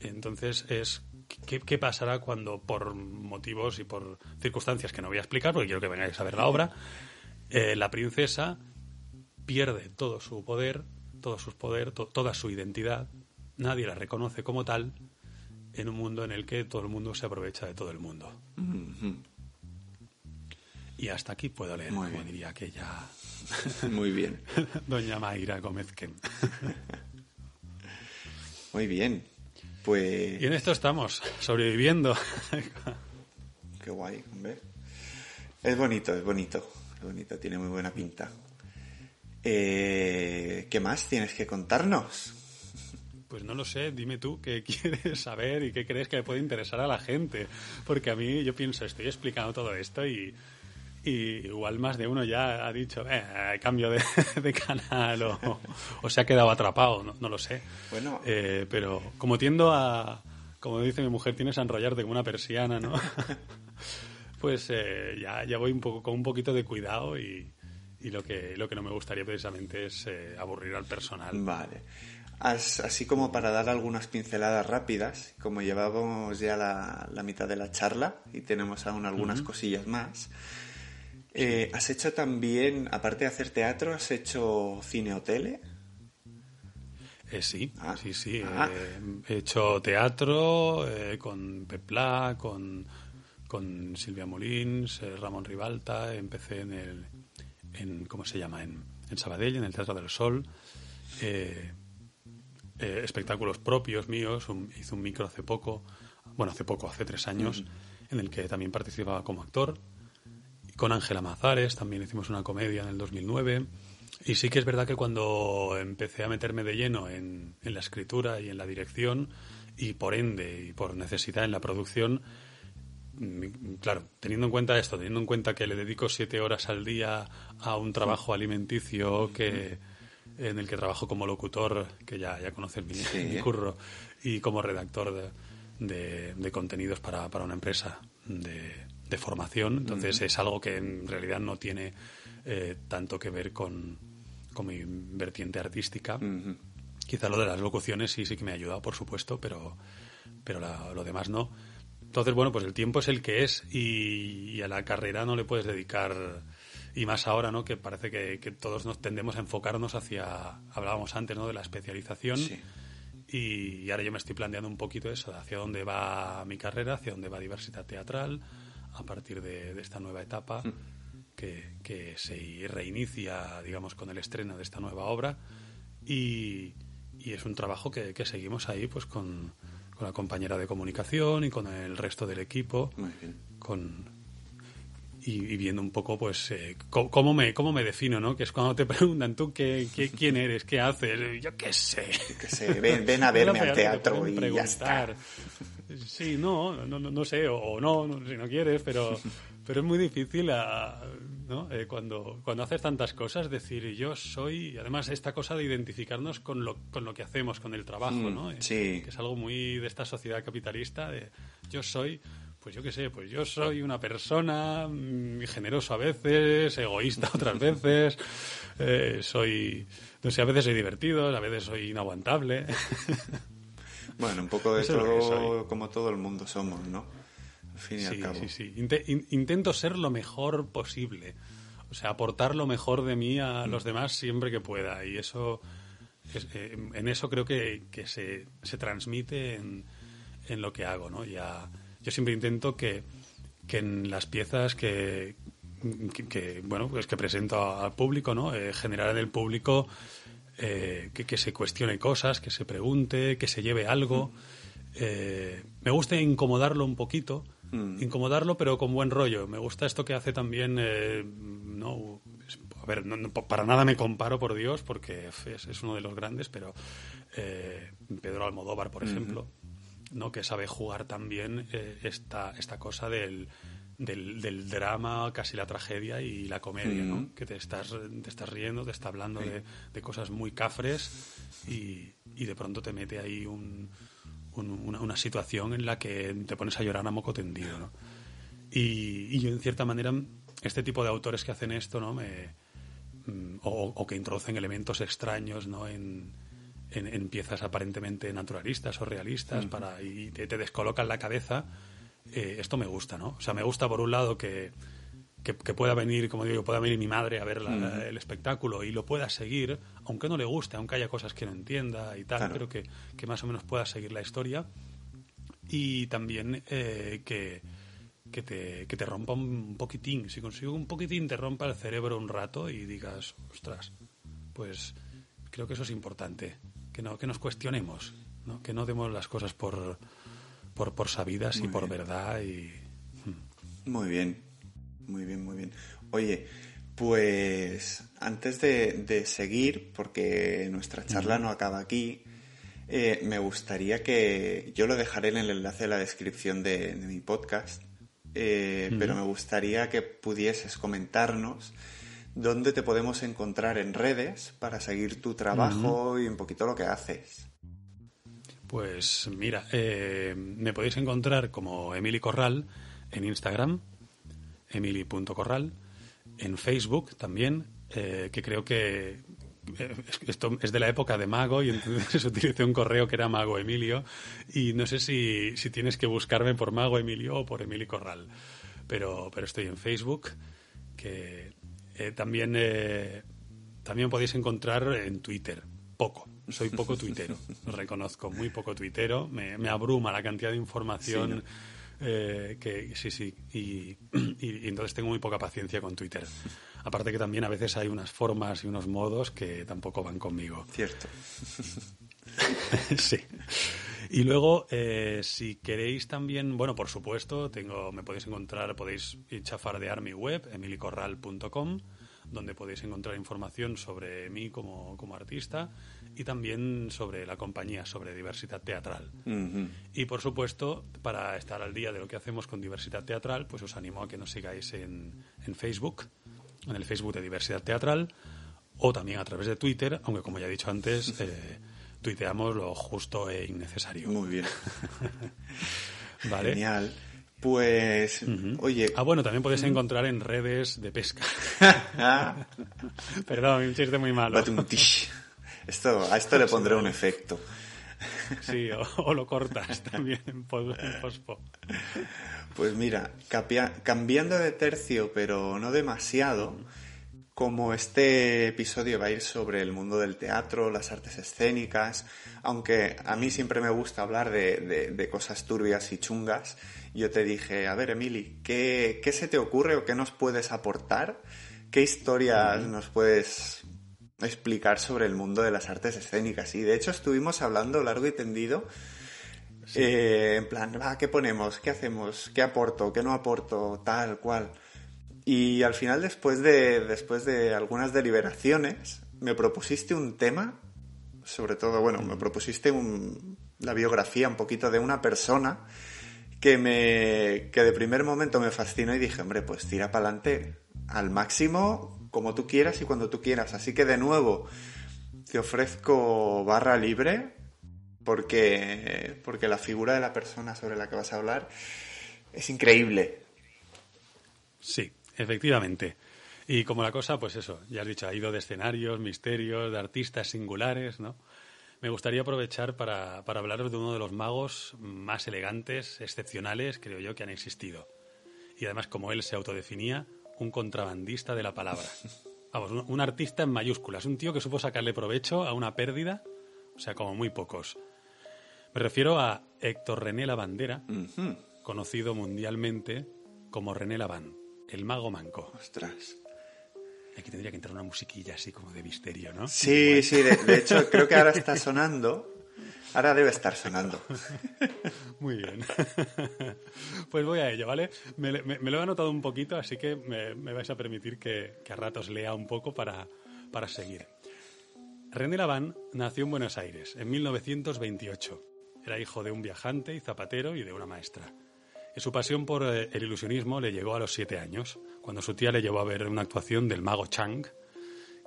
Entonces es ¿qué, qué pasará cuando por motivos y por circunstancias que no voy a explicar porque quiero que vengáis a ver la obra eh, la princesa pierde todo su poder todo su poder to- toda su identidad nadie la reconoce como tal en un mundo en el que todo el mundo se aprovecha de todo el mundo y hasta aquí puedo leer
Muy
como
bien.
diría aquella
Muy bien.
doña Mayra Gómez Ken.
Muy bien. Pues.
y en esto estamos sobreviviendo
Qué guay, hombre. Es bonito, es bonito. Es bonito, tiene muy buena pinta. Eh, ¿Qué más tienes que contarnos?
Pues no lo sé, dime tú qué quieres saber y qué crees que le puede interesar a la gente. Porque a mí yo pienso, estoy explicando todo esto y, y igual más de uno ya ha dicho, eh, cambio de, de canal o, o se ha quedado atrapado, no, no lo sé.
Bueno.
Eh, pero como tiendo a, como dice mi mujer, tienes a enrollarte como una persiana, ¿no? pues eh, ya, ya voy un poco con un poquito de cuidado y, y lo, que, lo que no me gustaría precisamente es eh, aburrir al personal.
Vale. As- así como para dar algunas pinceladas rápidas, como llevábamos ya la, la mitad de la charla y tenemos aún algunas cosillas más. eh, ¿Has hecho también, aparte de hacer teatro, has hecho cine o tele?
Eh, sí,
Ah.
sí, sí.
Ah.
eh, he hecho teatro con Pepla, con, con Silvia Molins, Ramón Ribalta. Empecé en el, en, ¿cómo se llama? En, en Sabadell, en el Teatro del Sol. Eh, eh, espectáculos propios míos. un- hice un micro hace poco. bueno, hace poco, hace tres años, en el que también participaba como actor. Con Ángela Mazares también hicimos una comedia en el 2009. Y sí que es verdad que cuando empecé a meterme de lleno en, en la escritura y en la dirección, y por ende y por necesidad en la producción, mm, claro, teniendo en cuenta esto, teniendo en cuenta que le dedico siete horas al día a un trabajo alimenticio que en el que trabajo como locutor, que ya, ya conoces mi, curro, y como redactor de, de, contenidos para, para, una empresa de, de formación. Entonces es algo que en realidad no tiene eh, tanto que ver con, con mi vertiente artística. Quizá lo de las locuciones sí, sí que me ha ayudado, por supuesto, pero, pero lo demás no. Entonces, bueno, pues el tiempo es el que es y, a la carrera no le puedes dedicar, y más ahora, ¿no? Que parece que, todos nos tendemos a enfocarnos hacia, hablábamos antes, ¿no? De la especialización. Y, ahora yo me estoy planteando un poquito eso, hacia dónde va mi carrera, hacia dónde va diversidad teatral, a partir de, esta nueva etapa. Mm. Que, que, se reinicia, digamos, con el estreno de esta nueva obra. Y, y es un trabajo que, que seguimos ahí pues con, con, la compañera de comunicación y con el resto del equipo. Con y, viendo un poco pues eh, cómo, me cómo me defino no que es cuando te preguntan tú qué, qué quién eres qué haces yo qué sé,
Ven, ven, a verme al teatro y ya está.
sí no no, no, sé o, no, si no quieres pero pero es muy difícil a, ¿no? Eh, cuando, cuando haces tantas cosas, decir yo soy, y además esta cosa de identificarnos con lo, con lo que hacemos, con el trabajo, mm, ¿no? Eh,
sí.
Que es algo muy de esta sociedad capitalista, de yo soy, pues yo qué sé, pues yo soy una persona mm, generoso a veces, egoísta otras veces, eh, soy, no sé, a veces soy divertido, a veces soy inaguantable.
Bueno, un poco de eso como todo el mundo somos, ¿no?
Sí, Sí, sí. intento ser lo mejor posible. O sea, aportar lo mejor de mí a los demás siempre que pueda. Y eso, eh, en eso creo que, que se, se, transmite en, en, lo que hago, ¿no? Ya, yo siempre intento que, que en las piezas que, que, bueno, pues que presento al público, ¿no? Eh, generar en el público eh, que, que, se cuestione cosas, que se pregunte, que se lleve algo. me gusta incomodarlo un poquito Mm. incomodarlo, pero con buen rollo. Me gusta esto que hace también, eh, no, a ver, para nada me comparo, por Dios, porque es, uno de los grandes, pero eh, Pedro Almodóvar, por ejemplo, ¿no? que sabe jugar también eh, esta, esta cosa del, del, drama, casi la tragedia y la comedia, ¿no? Que te estás, te estás riendo, te está hablando de, de, cosas muy cafres y, y de pronto te mete ahí un, una, situación en la que te pones a llorar a moco tendido, ¿no? Y, yo, en cierta manera, este tipo de autores que hacen esto, ¿no? Me, mm, o, que introducen elementos extraños, ¿no? En, en, piezas aparentemente naturalistas o realistas para, y te, te descolocan la cabeza, eh, esto me gusta, ¿no? O sea, me gusta por un lado que que, pueda venir, como digo, pueda venir mi madre a ver el espectáculo y lo pueda seguir, aunque no le guste, aunque haya cosas que no entienda y tal, pero que, más o menos pueda seguir la historia. Y también eh, que, que, te, que te rompa un poquitín. Si consigo un poquitín, te rompa el cerebro un rato y digas, ostras, pues creo que eso es importante. Que, no, que nos cuestionemos, ¿no? que no demos las cosas por, por, por sabidas y por verdad. Y,
hmm. Muy bien. Muy bien, muy bien. Oye, pues antes de, seguir, porque nuestra charla no acaba aquí, eh, me gustaría que yo lo dejaré en el enlace de la descripción de, mi podcast, eh, pero me gustaría que pudieses comentarnos dónde te podemos encontrar en redes para seguir tu trabajo y un poquito lo que haces.
Pues mira, eh, me podéis encontrar como Emily Corral en Instagram emily.corral, en Facebook también, eh, que creo que eh, esto es de la época de Mago y entonces utilicé un correo que era Mago Emilio y no sé si, si tienes que buscarme por Mago Emilio o por Emily Corral, pero, pero estoy en Facebook, que eh, también, también podéis encontrar en Twitter, poco. Soy poco tuitero, lo reconozco, muy poco tuitero. Me, me abruma la cantidad de información eh, que sí, sí, y, entonces tengo muy poca paciencia con Twitter. Aparte que también a veces hay unas formas y unos modos que tampoco van conmigo.
Cierto.
sí. Y luego, eh, si queréis también, bueno, por supuesto, tengo, me podéis encontrar, podéis chafardear mi web, emilicorral.com, donde podéis encontrar información sobre mí como, como artista y también sobre la compañía, sobre diversidad teatral. Y por supuesto, para estar al día de lo que hacemos con diversidad teatral, pues os animo a que nos sigáis en, en Facebook, en el Facebook de diversidad teatral, o también a través de Twitter, aunque como ya he dicho antes, eh, tuiteamos lo justo e innecesario.
Muy bien.
¿Vale?
Genial. Pues, oye,
Ah, bueno, también podéis encontrar en redes de pesca. Perdón, un chiste muy malo.
Esto, a esto le pondré un efecto.
Sí, o, o lo cortas también en, pos- en pospo.
Pues mira, cambiando de tercio, pero no demasiado, como este episodio va a ir sobre el mundo del teatro, las artes escénicas, aunque a mí siempre me gusta hablar de, de- de cosas turbias y chungas, yo te dije, a ver, Emily, ¿qué, qué se te ocurre o qué nos puedes aportar? ¿Qué historias nos puedes explicar sobre el mundo de las artes escénicas? Y de hecho estuvimos hablando largo y tendido eh, en plan, va, ¿qué ponemos? ¿Qué hacemos? ¿Qué aporto? ¿Qué no aporto? Tal, cual. Y al final, después de, después de algunas deliberaciones, me propusiste un tema, sobre todo, bueno, me propusiste un- la biografía un poquito de una persona que me que de primer momento me fascinó y dije, hombre, pues tira para adelante al máximo, como tú quieras y cuando tú quieras. Así que de nuevo, te ofrezco barra libre porque, porque la figura de la persona sobre la que vas a hablar es increíble.
Sí, efectivamente. Y como la cosa, pues eso, ya has dicho, ha ido de escenarios, misterios, de artistas singulares, ¿no? Me gustaría aprovechar para, para hablaros de uno de los magos más elegantes, excepcionales, creo yo, que han existido. Y además, como él se autodefinía, un contrabandista de la palabra. Vamos, un, un artista en mayúsculas, un tío que supo sacarle provecho a una pérdida, o sea, como muy pocos. Me refiero a Héctor René Lavandera,
Ujú.
conocido mundialmente como René Laván, el mago manco.
Ostras.
Aquí tendría que entrar una musiquilla así como de misterio, ¿no?
Sí, sí, de, de hecho creo que ahora está sonando. Ahora debe estar sonando.
Muy bien. pues voy a ello, ¿vale? Me, me- me lo he anotado un poquito, así que me, me vais a permitir que, que a ratos lea un poco para, para seguir. René Laván nació en Buenos Aires en 1928. Era hijo de un viajante y zapatero y de una maestra. Su pasión por eh, el ilusionismo le llegó a los siete años, cuando su tía le llevó a ver una actuación del mago Chang,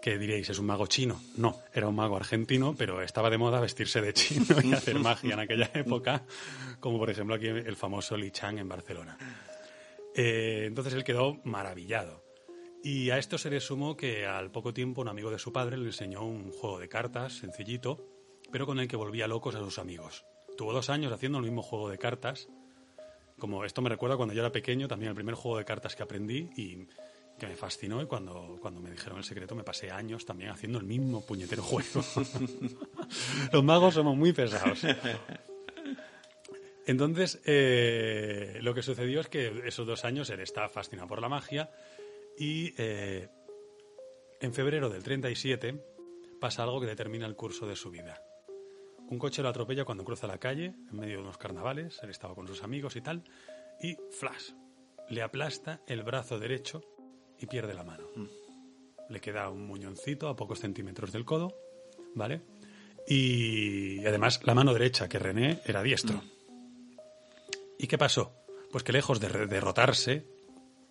que diréis, ¿es un mago chino? No, era un mago argentino, pero estaba de moda vestirse de chino y hacer magia en aquella época, como por ejemplo aquí el famoso Li Chang en Barcelona. Eh, entonces él quedó maravillado. Y a esto se le sumó que al poco tiempo un amigo de su padre le enseñó un juego de cartas sencillito, pero con el que volvía locos a sus amigos. Tuvo dos años haciendo el mismo juego de cartas. Como esto me recuerda cuando yo era pequeño, también el primer juego de cartas que aprendí y que me fascinó y cuando, cuando me dijeron el secreto me pasé años también haciendo el mismo puñetero juego. Los magos somos muy pesados. Entonces, eh, lo que sucedió es que esos dos años él estaba fascinado por la magia y eh, en febrero del 37 pasa algo que determina el curso de su vida. Un coche lo atropella cuando cruza la calle, en medio de unos carnavales, él estaba con sus amigos y tal, y flash, le aplasta el brazo derecho y pierde la mano. Le queda un muñoncito a pocos centímetros del codo, ¿vale? Y además la mano derecha, que René era diestro. ¿Y qué pasó? Pues que lejos de derrotarse,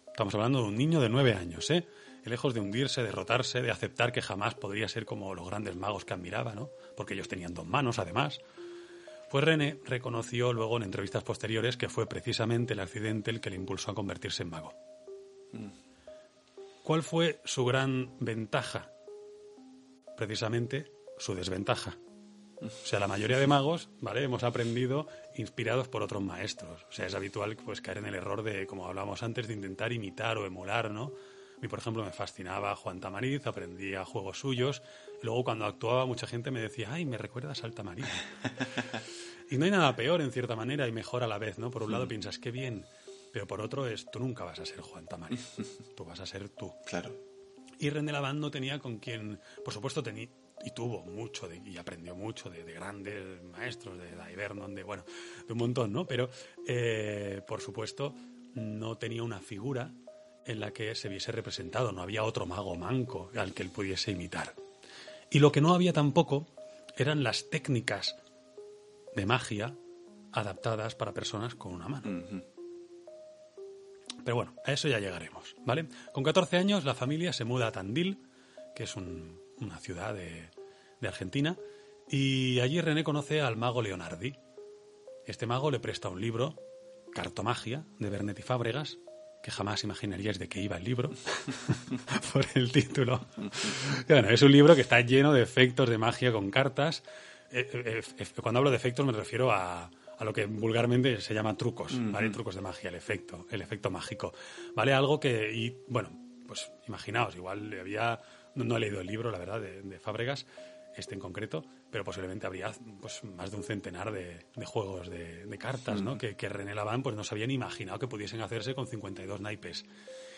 estamos hablando de un niño de nueve años, ¿eh? Lejos de hundirse, derrotarse, de aceptar que jamás podría ser como los grandes magos que admiraba, ¿no? Porque ellos tenían dos manos, además. Pues René reconoció luego en entrevistas posteriores que fue precisamente el accidente el que le impulsó a convertirse en mago. ¿Cuál fue su gran ventaja? Precisamente su desventaja. O sea, la mayoría de magos, ¿vale? Hemos aprendido inspirados por otros maestros. O sea, es habitual pues caer en el error de, como hablábamos antes, de intentar imitar o emular, ¿no? A mí, por ejemplo, me fascinaba Juan Tamariz, aprendía juegos suyos. Y luego, cuando actuaba, mucha gente me decía, ay, me recuerdas al Tamariz. y no hay nada peor, en cierta manera, y mejor a la vez, ¿no? Por un lado piensas, qué bien. Pero por otro es, tú nunca vas a ser Juan Tamariz. Tú vas a ser tú.
Claro.
Y René Laván no tenía con quien, por supuesto, tenía, y tuvo mucho de, y aprendió mucho de, de grandes maestros, de Vernon, de bueno, de un montón, ¿no? Pero, eh, por supuesto, no tenía una figura en la que se viese representado, no había otro mago manco al que él pudiese imitar. Y lo que no había tampoco eran las técnicas de magia adaptadas para personas con una mano. Pero bueno, a eso ya llegaremos, ¿vale? Con 14 años la familia se muda a Tandil, que es una ciudad de, de Argentina, y allí René conoce al mago Leonardi. Este mago le presta un libro, Cartomagia, de Bernet y Fábregas, que jamás imaginaríais de qué iba el libro, por el título. Bueno, es un libro que está lleno de efectos de magia con cartas. Eh, eh, eh, cuando hablo de efectos me refiero a, a lo que vulgarmente se llama trucos, ¿vale? Trucos de magia, el efecto, el efecto mágico, ¿vale? Algo que, y bueno, pues imaginaos, igual había, no, he leído el libro, la verdad, de, de Fábregas, este en concreto, pero posiblemente habría pues, más de un centenar de, juegos de, cartas, ¿no? Que, que, René Laván pues, no se habían imaginado que pudiesen hacerse con 52 naipes.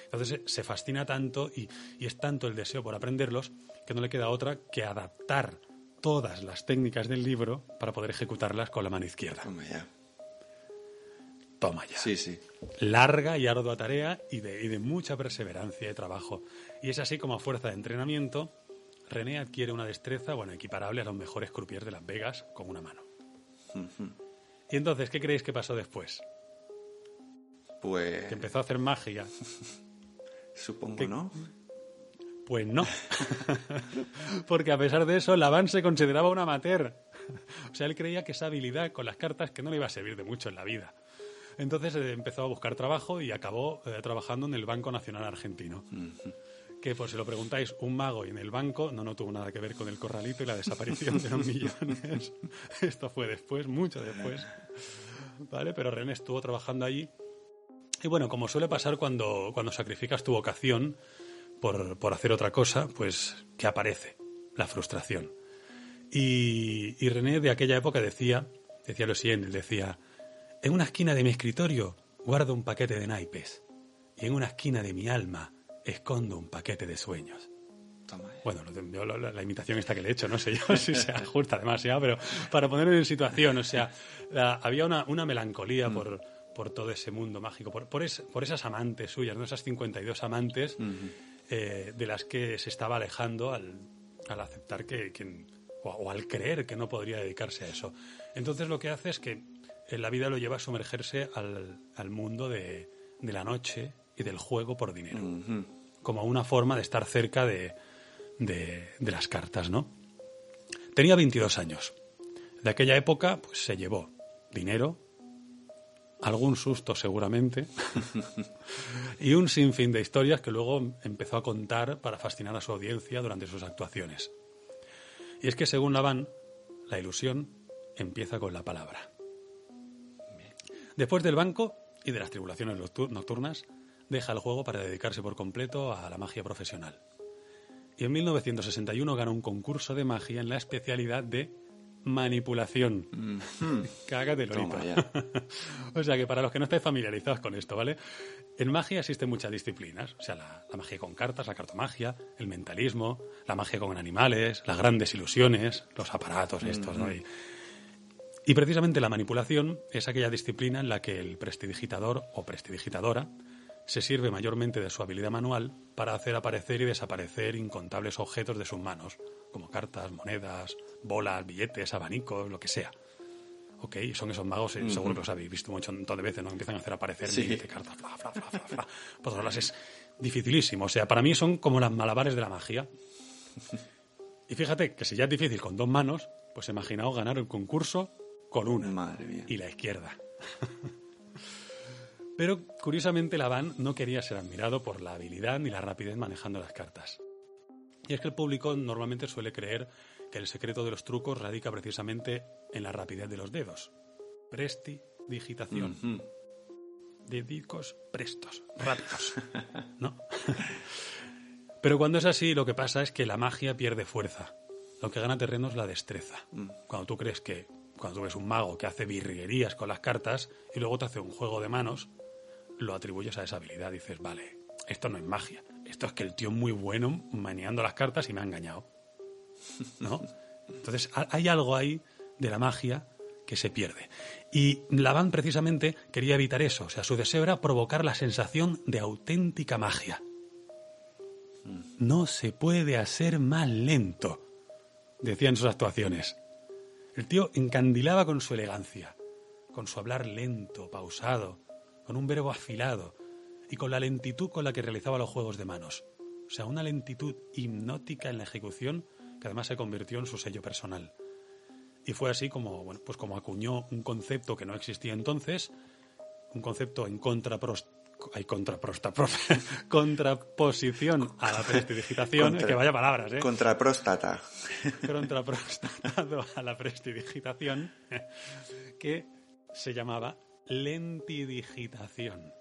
Entonces se fascina tanto y, y, es tanto el deseo por aprenderlos que no le queda otra que adaptar todas las técnicas del libro para poder ejecutarlas con la mano izquierda.
Toma ya.
Toma ya.
Sí, sí.
Larga y ardua tarea y de, y de mucha perseverancia y trabajo. Y es así como a fuerza de entrenamiento, René adquiere una destreza, bueno, equiparable a los mejores croupiers de Las Vegas con una mano. Y entonces, ¿qué creéis que pasó después?
Pues...
Que empezó a hacer magia.
Supongo, ¿no?
Pues no. Porque a pesar de eso, Laván se consideraba un amateur. O sea, él creía que esa habilidad con las cartas que no le iba a servir de mucho en la vida. Entonces eh, empezó a buscar trabajo y acabó eh, trabajando en el Banco Nacional Argentino. Que, por si lo preguntáis, un mago y en el banco no, no tuvo nada que ver con el corralito y la desaparición de los millones. Esto fue después, mucho después. ¿Vale? Pero René estuvo trabajando allí. Y bueno, como suele pasar cuando, cuando sacrificas tu vocación, por, por hacer otra cosa, pues que aparece la frustración. Y, y, René de aquella época decía, decía lo siguiente, decía, en una esquina de mi escritorio guardo un paquete de naipes y en una esquina de mi alma escondo un paquete de sueños. Bueno, yo, la, la, imitación esta que le he hecho, no sé yo si se ajusta demasiado, pero para ponerlo en situación, o sea, la, había una, una melancolía mm. por, por todo ese mundo mágico, por, por, es, por esas amantes suyas, ¿no? esas 52 amantes, eh, de las que se estaba alejando al, al aceptar que, que o, o, al creer que no podría dedicarse a eso. Entonces lo que hace es que en la vida lo lleva a sumergerse al, al mundo de, de, la noche y del juego por dinero, uh -huh. Como una forma de estar cerca de, de, de las cartas, ¿no? Tenía 22 años. De aquella época, pues se llevó dinero, algún susto seguramente, y un sinfín de historias que luego empezó a contar para fascinar a su audiencia durante sus actuaciones. Y es que según Laván, la ilusión empieza con la palabra. Después del banco y de las tribulaciones nocturnas, deja el juego para dedicarse por completo a la magia profesional. Y en 1961 gana un concurso de magia en la especialidad de manipulación. Mm -hmm. Cágate o sea que para los que no estáis familiarizados con esto, ¿vale? En magia existen muchas disciplinas. O sea, la, la, magia con cartas, la cartomagia, el mentalismo, la magia con animales, las grandes ilusiones, los aparatos estos, mm -hmm. ¿no? Y, y precisamente la manipulación es aquella disciplina en la que el prestidigitador o prestidigitadora se sirve mayormente de su habilidad manual para hacer aparecer y desaparecer incontables objetos de sus manos, como cartas, monedas, bolas, billetes, abanicos, lo que sea. Ok, son esos magos, eh, uh -huh. seguro que los habéis visto un montón de veces, ¿no? Empiezan a hacer aparecer sí. miles de cartas, fla, fla, fla, fla, fla. Pues es dificilísimo. O sea, para mí son como las malabares de la magia. Y fíjate que si ya es difícil con dos manos, pues imaginaos ganar un concurso con una.
Madre mía.
Y la izquierda. Pero curiosamente Laván no quería ser admirado por la habilidad ni la rapidez manejando las cartas. Y es que el público normalmente suele creer que el secreto de los trucos radica precisamente en la rapidez de los dedos. Prestidigitación. Uh -huh. Dedicos prestos, rápidos. ¿No? Pero cuando es así, lo que pasa es que la magia pierde fuerza. Lo que gana terreno es la destreza. Mm. Cuando tú crees que, cuando tú ves un mago que hace virguerías con las cartas y luego te hace un juego de manos, lo atribuyes a esa habilidad. Dices, vale, esto no es magia. Esto es que el tío es muy bueno maneando las cartas y me ha engañado. ¿no? Entonces ha- hay algo ahí de la magia que se pierde. Y Laván precisamente quería evitar eso, o sea, su deseo era provocar la sensación de auténtica magia. No se puede hacer más lento, decía en sus actuaciones. El tío encandilaba con su elegancia, con su hablar lento, pausado, con un verbo afilado y con la lentitud con la que realizaba los juegos de manos. O sea, una lentitud hipnótica en la ejecución que además se convirtió en su sello personal. Y fue así como, bueno, pues como acuñó un concepto que no existía entonces, un concepto en contrapros- hay contraprosta- contraposición a la prestidigitación,
Contra-
que vaya palabras, ¿eh?
Contra próstata.
contraprostado a la prestidigitación, que se llamaba lentidigitación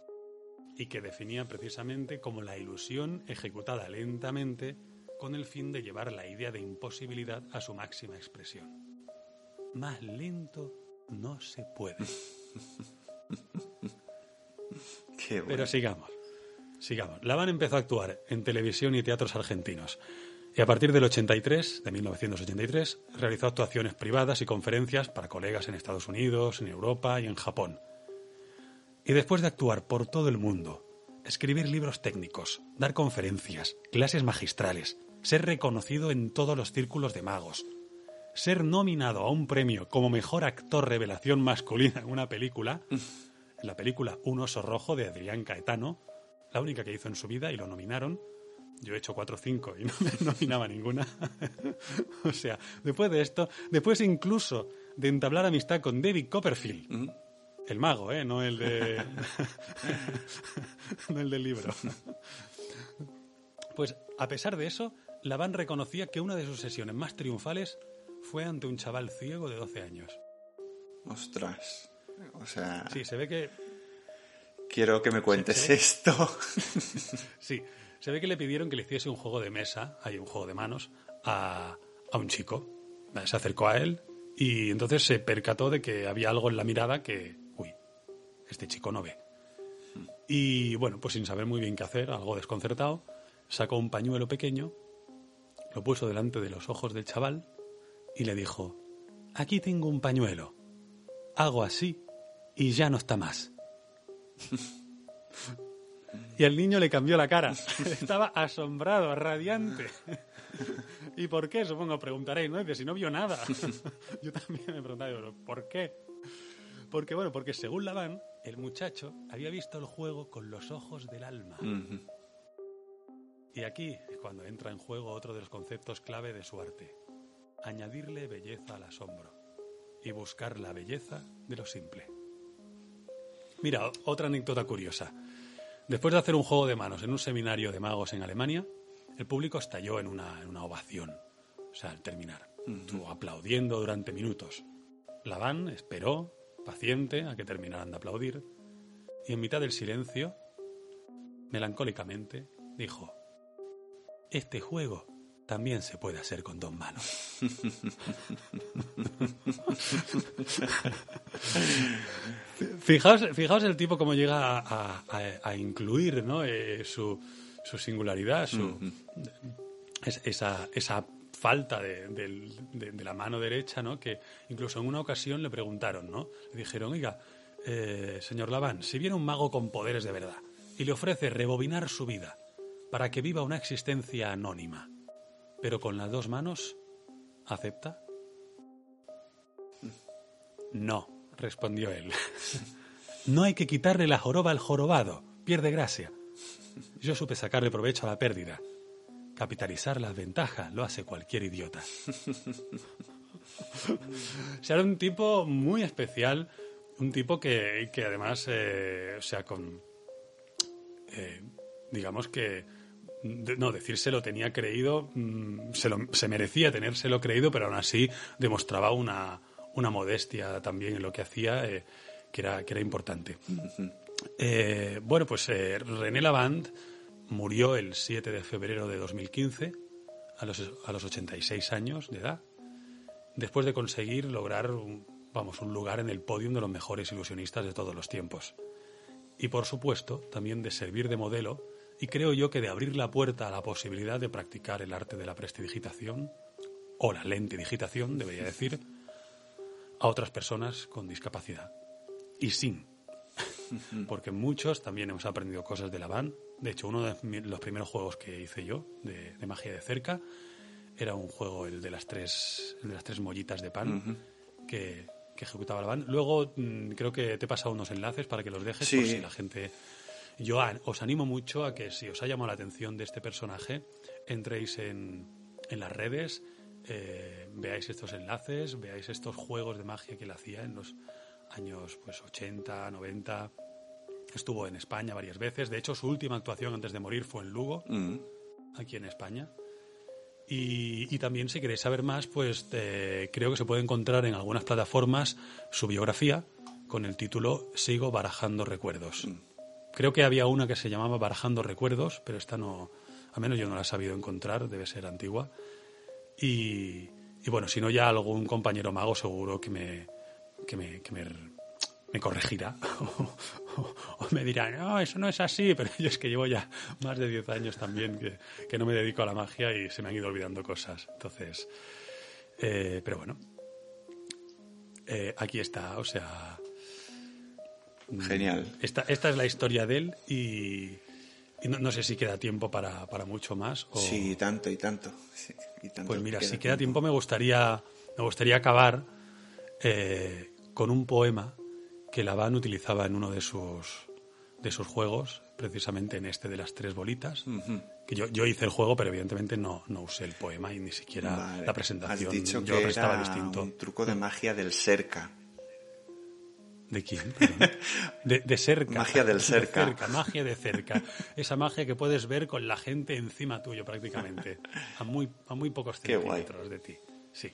y que definía precisamente como la ilusión ejecutada lentamente con el fin de llevar la idea de imposibilidad a su máxima expresión. Más lento no se puede.
Qué bueno.
Pero sigamos, sigamos. Lavan empezó a actuar en televisión y teatros argentinos. Y a partir del 83, de 1983, realizó actuaciones privadas y conferencias para colegas en Estados Unidos, en Europa y en Japón. Y después de actuar por todo el mundo, escribir libros técnicos, dar conferencias, clases magistrales, ser reconocido en todos los círculos de magos, ser nominado a un premio como mejor actor revelación masculina en una película, en la película Un oso rojo de Adrián Caetano, la única que hizo en su vida y lo nominaron. Yo he hecho cuatro o cinco y no me nominaba ninguna. o sea, después de esto, después incluso de entablar amistad con David Copperfield, el mago, ¿eh? No el de... no el del libro. Pues a pesar de eso, Laván reconocía que una de sus sesiones más triunfales fue ante un chaval ciego de 12 años.
Ostras. O sea,
Sí, se ve que
quiero que me cuentes
Sí, sí.
esto.
Sí, se ve que le pidieron que le hiciese un juego de mesa, hay un juego de manos, a, a un chico. Se acercó a él y entonces se percató de que había algo en la mirada que, este chico no ve. Y bueno, pues sin saber muy bien qué hacer, algo desconcertado, sacó un pañuelo pequeño, lo puso delante de los ojos del chaval y le dijo, aquí tengo un pañuelo, hago así y ya no está más. Y al niño le cambió la cara. Estaba asombrado, radiante. ¿Y por qué? Supongo, preguntaréis, ¿no? Dice, si no vio nada. Yo también me preguntaba, ¿por qué? Porque, bueno, porque según Labán, el muchacho había visto el juego con los ojos del alma. Y aquí es cuando entra en juego otro de los conceptos clave de su arte. Añadirle belleza al asombro y buscar la belleza de lo simple. Mira, otra anécdota curiosa. Después de hacer un juego de manos en un seminario de magos en Alemania, el público estalló en una, en una ovación. O sea, al terminar. Estuvo aplaudiendo durante minutos. Laván esperó, paciente, a que terminaran de aplaudir. Y en mitad del silencio, melancólicamente, dijo, este juego también se puede hacer con dos manos. fijaos, fijaos el tipo cómo llega a, a- a incluir ¿no? Eh, su, su singularidad, su, es- esa, esa falta de, la mano derecha, ¿no? que incluso en una ocasión le preguntaron, ¿no? le dijeron, oiga, eh, señor Laván, si viene un mago con poderes de verdad y le ofrece rebobinar su vida para que viva una existencia anónima, pero con las dos manos, ¿acepta? No, respondió él. No hay que quitarle la joroba al jorobado, pierde gracia. Yo supe sacarle provecho a la pérdida. Capitalizar las ventajas lo hace cualquier idiota. o sea, era un tipo muy especial, un tipo que, que además, eh, o sea, con, eh, digamos que, de- no, decírselo tenía creído, mm, se, lo- se merecía tenérselo creído, pero aún así demostraba una, una modestia también en lo que hacía, eh, que, era, que era importante. Bueno, pues René Lavand murió el 7 de febrero de 2015, a los, a los 86 años de edad, después de conseguir lograr un, vamos, un lugar en el podium de los mejores ilusionistas de todos los tiempos. Y por supuesto, también de servir de modelo, y creo yo que de abrir la puerta a la posibilidad de practicar el arte de la prestidigitación o la lente digitación, debería decir, a otras personas con discapacidad. Y sin. Porque muchos también hemos aprendido cosas de la van. De hecho, uno de los primeros juegos que hice yo de, magia de cerca era un juego, el de las tres, de las tres mollitas de pan, que, ejecutaba la van. Luego mm, creo que te he pasado unos enlaces para que los dejes por si la gente... Yo os animo mucho a que si os ha llamado la atención de este personaje, entréis en, en las redes, eh, veáis estos enlaces, veáis estos juegos de magia que él hacía en los años pues 80, 90. Estuvo en España varias veces. De hecho, su última actuación antes de morir fue en Lugo, mm. aquí en España. Y, también, si queréis saber más, pues creo que se puede encontrar en algunas plataformas su biografía con el título Sigo barajando recuerdos. Mm. Creo que había una que se llamaba Barajando recuerdos, pero esta no, al menos yo no la he sabido encontrar, debe ser antigua. Y, bueno, si no ya algún compañero mago seguro que me, que me, que me, corregirá o, me dirá, no, eso no es así, pero yo es que llevo ya más de 10 años también que, que, no me dedico a la magia y se me han ido olvidando cosas. Entonces, eh, pero bueno, eh, aquí está, o sea...
Genial.
Esta, esta es la historia de él y, no, sé si queda tiempo para, mucho más. O...
Sí, tanto y tanto.
pues mira, si queda tiempo me gustaría, me gustaría acabar eh, con un poema que Laván utilizaba en uno de sus, de sus juegos, precisamente en este de las tres bolitas. Que yo, yo hice el juego, pero evidentemente no, no usé el poema y ni siquiera la presentación.
Has dicho yo que era distinto. un truco de magia del cerca.
¿De quién? De, cerca.
Magia del cerca.
cerca. Magia de cerca. Esa magia que puedes ver con la gente encima tuyo prácticamente. A muy, a muy pocos centímetros de ti. Sí.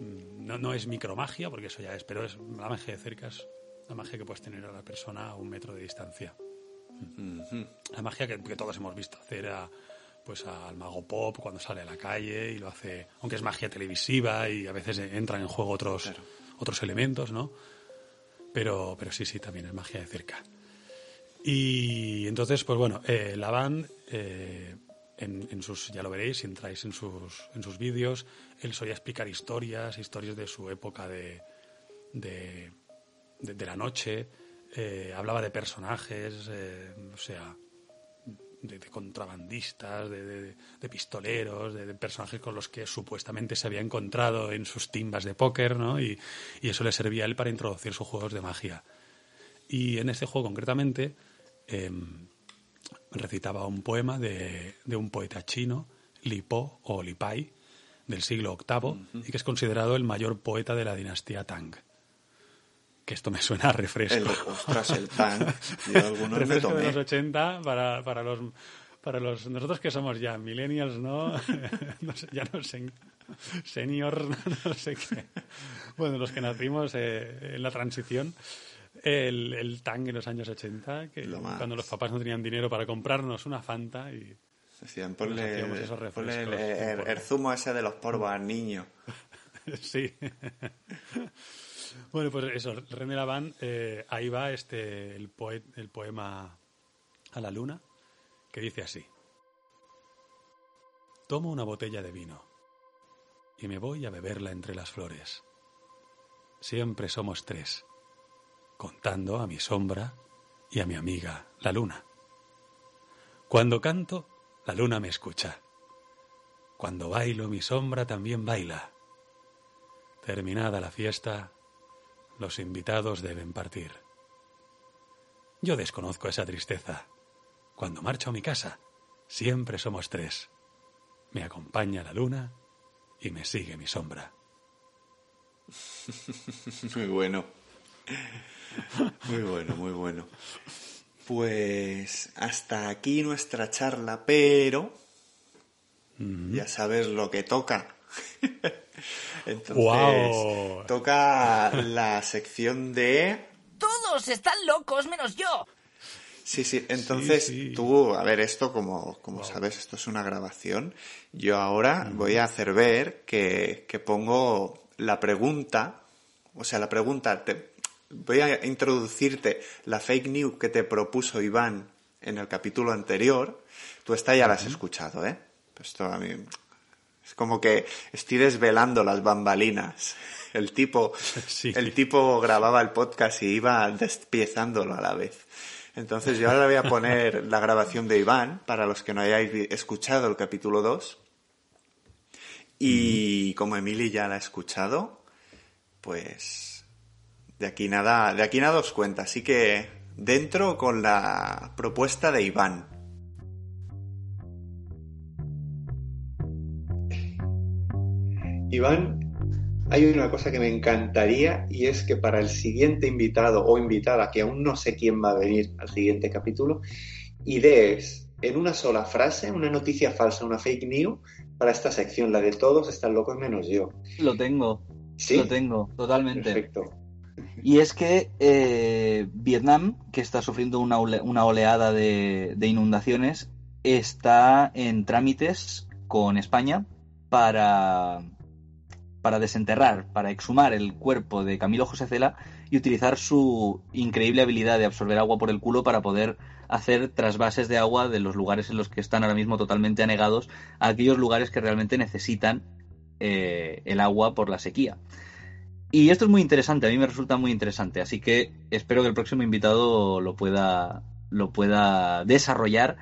No, no es micromagia, porque eso ya es, pero es la magia de cerca es la magia que puedes tener a la persona a un metro de distancia. La magia que, todos hemos visto hacer a, pues al mago pop cuando sale a la calle y lo hace, aunque es magia televisiva y a veces entran en juego otros, otros elementos, ¿no? Pero, pero sí, sí, también es magia de cerca. Y entonces, pues bueno, eh, la band, eh, en, sus, ya lo veréis si entráis en sus, en sus vídeos, él solía explicar historias, historias de su época de, de, de, la noche, eh, hablaba de personajes, o sea, de, contrabandistas, de, pistoleros, de, personajes con los que supuestamente se había encontrado en sus timbas de póker, ¿no? Y, eso le servía a él para introducir sus juegos de magia. Y en este juego concretamente em, recitaba un poema de, un poeta chino, Li Po o Li Pai, del siglo VIII, y que es considerado el mayor poeta de la dinastía Tang que esto me suena a refresco.
El, ostras, el Tang. refresco
de los 80 para, para los para los nosotros que somos ya millennials, ¿no? ya no sé, senior, no sé qué. Bueno, los que nacimos eh, en la transición, el, el Tang en los años 80, que cuando los papás no tenían dinero para comprarnos una Fanta y
Decían, ponle, ponle el, zumo ese de los porvos al niño.
sí. Bueno, pues eso, René Laván, eh, ahí va este, el, el poema a la luna, que dice así. Tomo una botella de vino y me voy a beberla entre las flores. Siempre somos tres, contando a mi sombra y a mi amiga, la luna. Cuando canto, la luna me escucha. Cuando bailo, mi sombra también baila. Terminada la fiesta, los invitados deben partir. Yo desconozco esa tristeza. Cuando marcho a mi casa, siempre somos tres. Me acompaña la luna y me sigue mi sombra.
Muy bueno. Muy bueno, muy bueno. Pues hasta aquí nuestra charla, pero ya sabes lo que toca. Entonces, toca la sección de...
Todos están locos menos yo.
Sí, sí, entonces tú, a ver, esto como, como sabes, esto es una grabación. Yo ahora voy a hacer ver que, que, pongo la pregunta, o sea, la pregunta, te, voy a introducirte la fake news que te propuso Iván en el capítulo anterior. Tú esta ya la has escuchado, ¿eh? Pues esto a mí Es como que estoy desvelando las bambalinas. El tipo,
Sí.
el tipo grababa el podcast y iba despiezándolo a la vez. Entonces yo ahora voy a poner la grabación de Iván, para los que no hayáis escuchado el capítulo 2. Y como Emily ya la ha escuchado, pues de aquí nada, de aquí nada os cuenta. Así que dentro con la propuesta de Iván.
Iván, hay una cosa que me encantaría y es que para el siguiente invitado o invitada, que aún no sé quién va a venir al siguiente capítulo, idees en una sola frase una noticia falsa, una fake news para esta sección, la de todos están locos menos yo.
Lo tengo,
¿Sí?
lo tengo, totalmente.
Perfecto.
Y es que eh, Vietnam, que está sufriendo una, ole- una oleada de, inundaciones, está en trámites con España para, para desenterrar, para exhumar el cuerpo de Camilo José Cela y utilizar su increíble habilidad de absorber agua por el culo para poder hacer trasvases de agua de los lugares en los que están ahora mismo totalmente anegados a aquellos lugares que realmente necesitan eh, el agua por la sequía. Y esto es muy interesante, a mí me resulta muy interesante, así que espero que el próximo invitado lo pueda, lo pueda desarrollar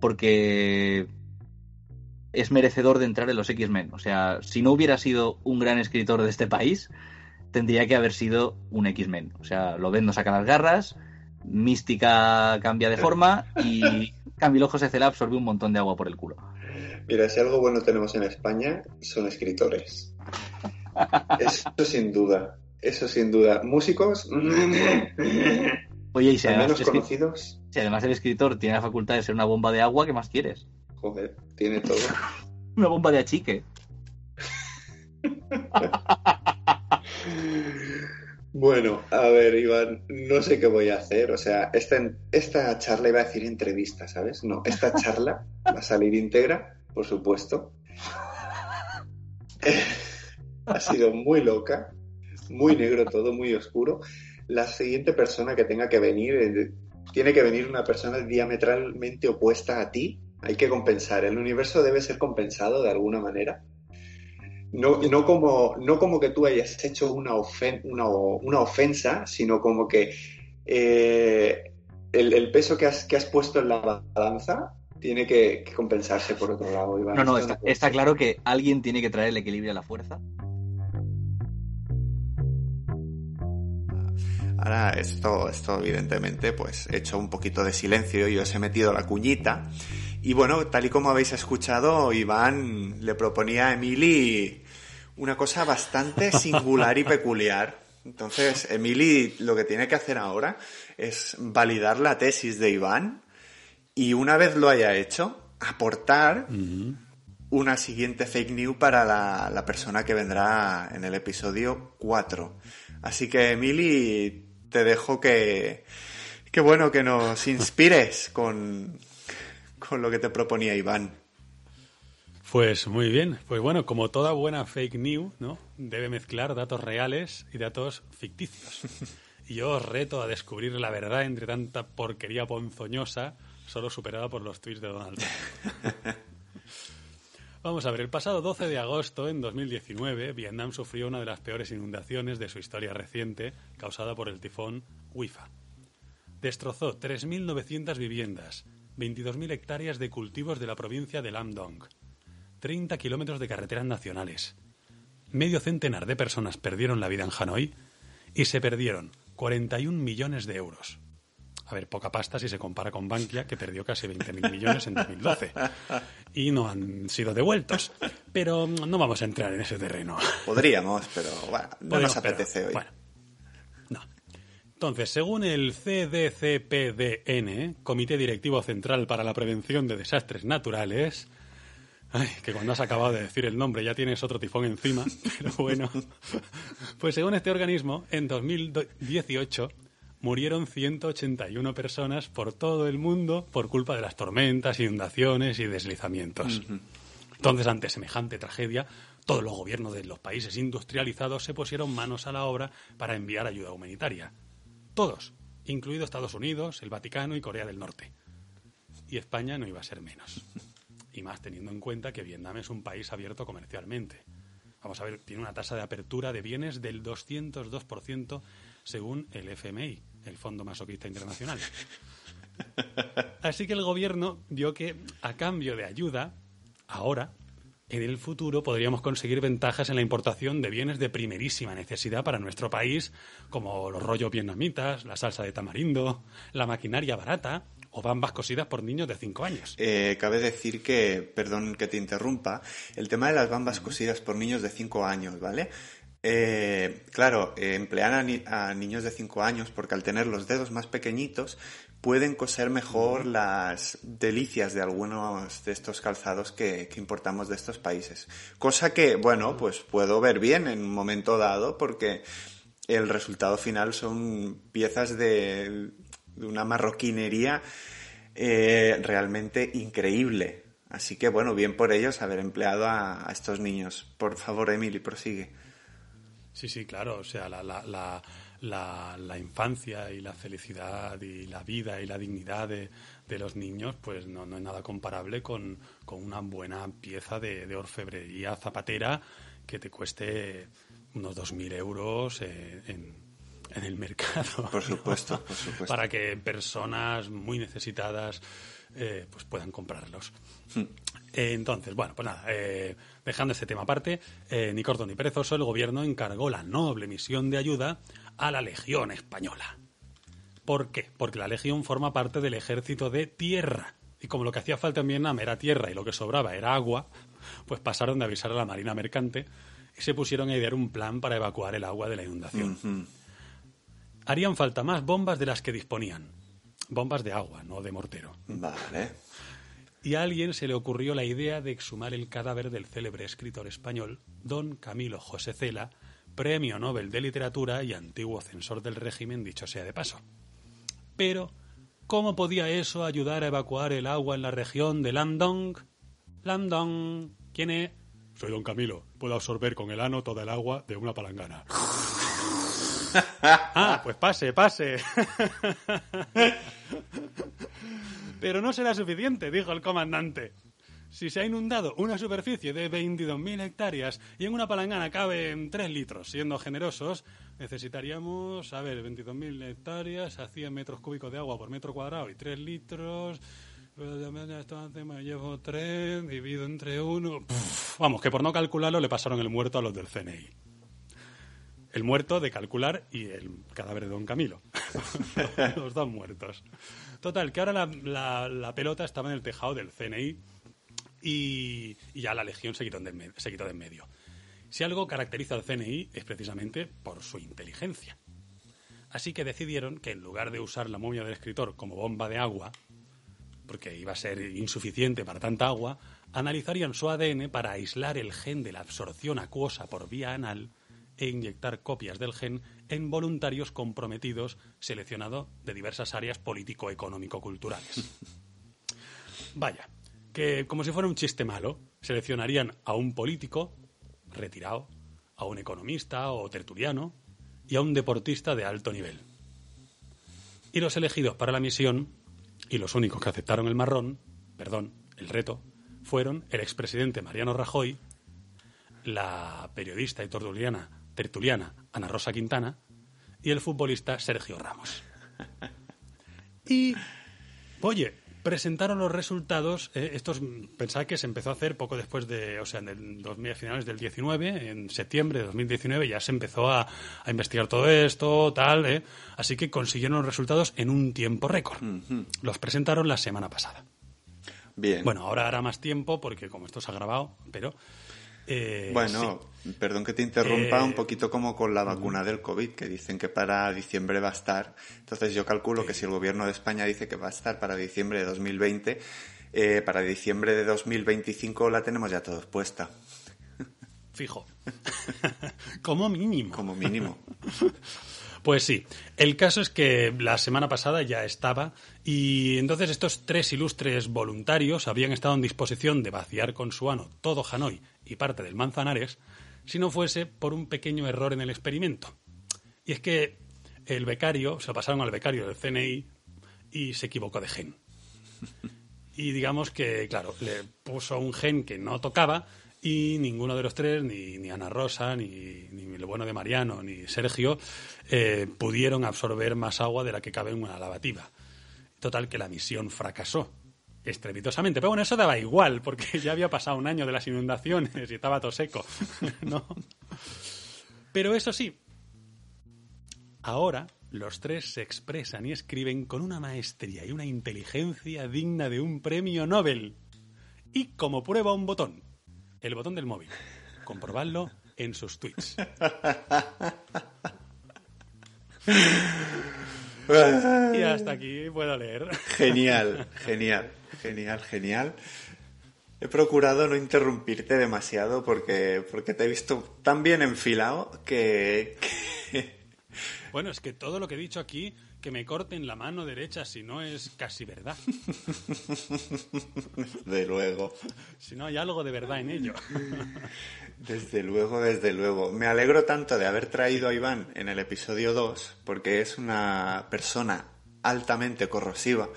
porque es merecedor de entrar en los X-Men. O sea, si no hubiera sido un gran escritor de este país, tendría que haber sido un X-Men. O sea, lo ven, no saca las garras, Mística cambia de forma y Camilo José Cela absorbe un montón de agua por el culo.
Mira, si algo bueno tenemos en España, son escritores. Eso sin duda. Eso sin duda. Músicos,
Oye, y si además,
conocidos,
si además el escritor tiene la facultad de ser una bomba de agua, ¿qué más quieres?
joder, tiene todo.
Una bomba de achique.
Bueno, a ver, Iván, no sé qué voy a hacer. O sea, esta, esta charla iba a decir entrevista, ¿sabes? No, esta charla va a salir íntegra, por supuesto. ha sido muy loca, muy negro todo, muy oscuro. La siguiente persona que tenga que venir, eh, tiene que venir una persona diametralmente opuesta a ti. Hay que compensar. El universo debe ser compensado de alguna manera. No, no, como, no como que tú hayas hecho una, ofen- una, una ofensa, sino como que eh, el, el peso que has, que has puesto en la balanza tiene que, que compensarse por otro lado. Iván.
No, no, está, claro que alguien tiene que traer el equilibrio a la fuerza.
Ahora esto, esto evidentemente, pues he hecho un poquito de silencio y os he metido la cuñita. Y bueno, tal y como habéis escuchado, Iván le proponía a Emily una cosa bastante singular y peculiar. Entonces, Emily lo que tiene que hacer ahora es validar la tesis de Iván y una vez lo haya hecho, aportar una siguiente fake news para la, la persona que vendrá en el episodio 4. Así que, Emily, te dejo que, que bueno, que nos inspires con, con lo que te proponía Iván.
Pues muy bien. Pues bueno, como toda buena fake news, ¿no? Debe mezclar datos reales y datos ficticios. Y yo os reto a descubrir la verdad entre tanta porquería ponzoñosa, solo superada por los tweets de Donald Trump. Vamos a ver, el pasado 12 de agosto, en 2019, Vietnam sufrió una de las peores inundaciones de su historia reciente, causada por el tifón Wifa. Destrozó 3.900 viviendas, 22.000 hectáreas de cultivos de la provincia de Lam Dong, 30 kilómetros de carreteras nacionales. Medio centenar de personas perdieron la vida en Hanoi y se perdieron 41 millones de euros. A ver, poca pasta si se compara con Bankia, que perdió casi 20.000 millones en 2012. Y no han sido devueltos. Pero no vamos a entrar en ese terreno.
Podríamos, pero bueno, no nos apetece
pero,
hoy.
Bueno, no. Entonces, según el CDCPDN, Comité Directivo Central para la Prevención de Desastres Naturales, ay, que cuando has acabado de decir el nombre ya tienes otro tifón encima, pero bueno, pues según este organismo, en 2018 murieron 181 personas por todo el mundo por culpa de las tormentas, inundaciones y deslizamientos. Entonces, ante semejante tragedia, todos los gobiernos de los países industrializados se pusieron manos a la obra para enviar ayuda humanitaria. Todos, incluido Estados Unidos, el Vaticano y Corea del Norte. Y España no iba a ser menos. y más teniendo en cuenta que Vietnam es un país abierto comercialmente. Vamos a ver, tiene una tasa de apertura de bienes del 202% según el FMI, el Fondo Masoquista Internacional. Así que el gobierno vio que a cambio de ayuda, ahora, en el futuro podríamos conseguir ventajas en la importación de bienes de primerísima necesidad para nuestro país, como los rollos vietnamitas, la salsa de tamarindo, la maquinaria barata o bambas cosidas por niños de 5 años.
Eh, cabe decir que, perdón que te interrumpa, el tema de las bambas cosidas por niños de 5 años, ¿vale? Eh, claro, eh, emplean a, ni- a niños de 5 años porque al tener los dedos más pequeñitos pueden coser mejor las delicias de algunos de estos calzados que, que importamos de estos países. Cosa que, bueno, pues puedo ver bien en un momento dado porque el resultado final son piezas de, de una marroquinería eh, realmente increíble. Así que, bueno, bien por ellos haber empleado a, a estos niños. Por favor, Emily, prosigue.
Sí, sí, claro. O sea, la, la, la, la, la infancia y la felicidad y la vida y la dignidad de, de los niños, pues no, no es nada comparable con, con una buena pieza de, de orfebrería zapatera que te cueste unos 2.000 euros eh, en, en el mercado.
Por supuesto, por supuesto.
Para que personas muy necesitadas eh, pues puedan comprarlos. Entonces, bueno, pues nada, eh, dejando este tema aparte, eh, ni corto ni perezoso, el gobierno encargó la noble misión de ayuda a la Legión Española. ¿Por qué? Porque la Legión forma parte del ejército de tierra. Y como lo que hacía falta en Vietnam era tierra y lo que sobraba era agua, pues pasaron de avisar a la Marina Mercante y se pusieron a idear un plan para evacuar el agua de la inundación. Harían falta más bombas de las que disponían. Bombas de agua, no de mortero.
Vale.
Y a alguien se le ocurrió la idea de exhumar el cadáver del célebre escritor español don Camilo José Cela, premio Nobel de Literatura y antiguo censor del régimen, dicho sea de paso. Pero, ¿cómo podía eso ayudar a evacuar el agua en la región de Landong? Landong, ¿quién es? Soy don Camilo. Puedo absorber con el ano toda el agua de una palangana. ah, pues pase, pase. Pero no será suficiente, dijo el comandante. Si se ha inundado una superficie de 22.000 hectáreas y en una palangana caben 3 litros, siendo generosos, necesitaríamos, a ver, 22.000 hectáreas a 100 metros cúbicos de agua por metro cuadrado y 3 litros. Me llevo 3, divido entre 1. Vamos, que por no calcularlo le pasaron el muerto a los del CNI. El muerto de calcular y el cadáver de don Camilo. los dos muertos. Total, que ahora la, la- pelota estaba en el tejado del CNI y, ya la Legión se quitó, de se quitó de en medio. Si algo caracteriza al CNI es precisamente por su inteligencia. Así que decidieron que en lugar de usar la momia del escritor como bomba de agua, porque iba a ser insuficiente para tanta agua, analizarían su ADN para aislar el gen de la absorción acuosa por vía anal e inyectar copias del gen en voluntarios comprometidos seleccionados de diversas áreas político-económico-culturales. Vaya, que como si fuera un chiste malo, seleccionarían a un político retirado, a un economista o tertuliano y a un deportista de alto nivel. Y los elegidos para la misión, y los únicos que aceptaron el marrón, perdón, el reto, fueron el expresidente Mariano Rajoy, la periodista y tertuliana, tertuliana Ana Rosa Quintana y el futbolista Sergio Ramos. Y, oye, presentaron los resultados. eh, estos mm, pensad que se empezó a hacer poco después de, o sea, en el 2000, a finales del 19, en septiembre de 2019 ya se empezó a, a investigar todo esto, tal, eh, así que consiguieron los resultados en un tiempo récord. Los presentaron la semana pasada.
Bien.
Bueno, ahora hará más tiempo porque como esto se ha grabado, pero eh,
Bueno, perdón que te interrumpa,
Eh,
un poquito como con la vacuna del COVID, que dicen que para diciembre va a estar. Entonces yo calculo que si el gobierno de España dice que va a estar para diciembre de 2020, eh, para diciembre de 2025 la tenemos ya todos puesta,
fijo. como mínimo.
como mínimo.
Pues sí, el caso es que la semana pasada ya estaba y entonces estos tres ilustres voluntarios habían estado en disposición de vaciar con su ano todo Hanoi y parte del Manzanares si no fuese por un pequeño error en el experimento. Y es que el becario, se lo pasaron al becario del CNI y se equivocó de gen. Y digamos que, claro, le puso un gen que no tocaba y ninguno de los tres, ni, ni Ana Rosa, ni, ni el bueno de Mariano, ni Sergio, eh, pudieron absorber más agua de la que cabe en una lavativa. Total que la misión fracasó estrepitosamente. Pero bueno, eso daba igual, porque ya había pasado un año de las inundaciones y estaba todo seco. ¿no? Pero eso sí, ahora los tres se expresan y escriben con una maestría y una inteligencia digna de un premio Nobel. Y como prueba un botón, el botón del móvil. Comprobadlo en sus tweets. y hasta aquí puedo leer.
Genial, genial, genial, genial. He procurado no interrumpirte demasiado porque, porque te he visto tan bien enfilado que, que-
Bueno, es que todo lo que he dicho aquí, que me corten la mano derecha si no es casi verdad.
Desde luego,
Si no hay algo de verdad en ello.
desde luego, desde luego. Me alegro tanto de haber traído a Iván en el episodio 2 porque es una persona altamente corrosiva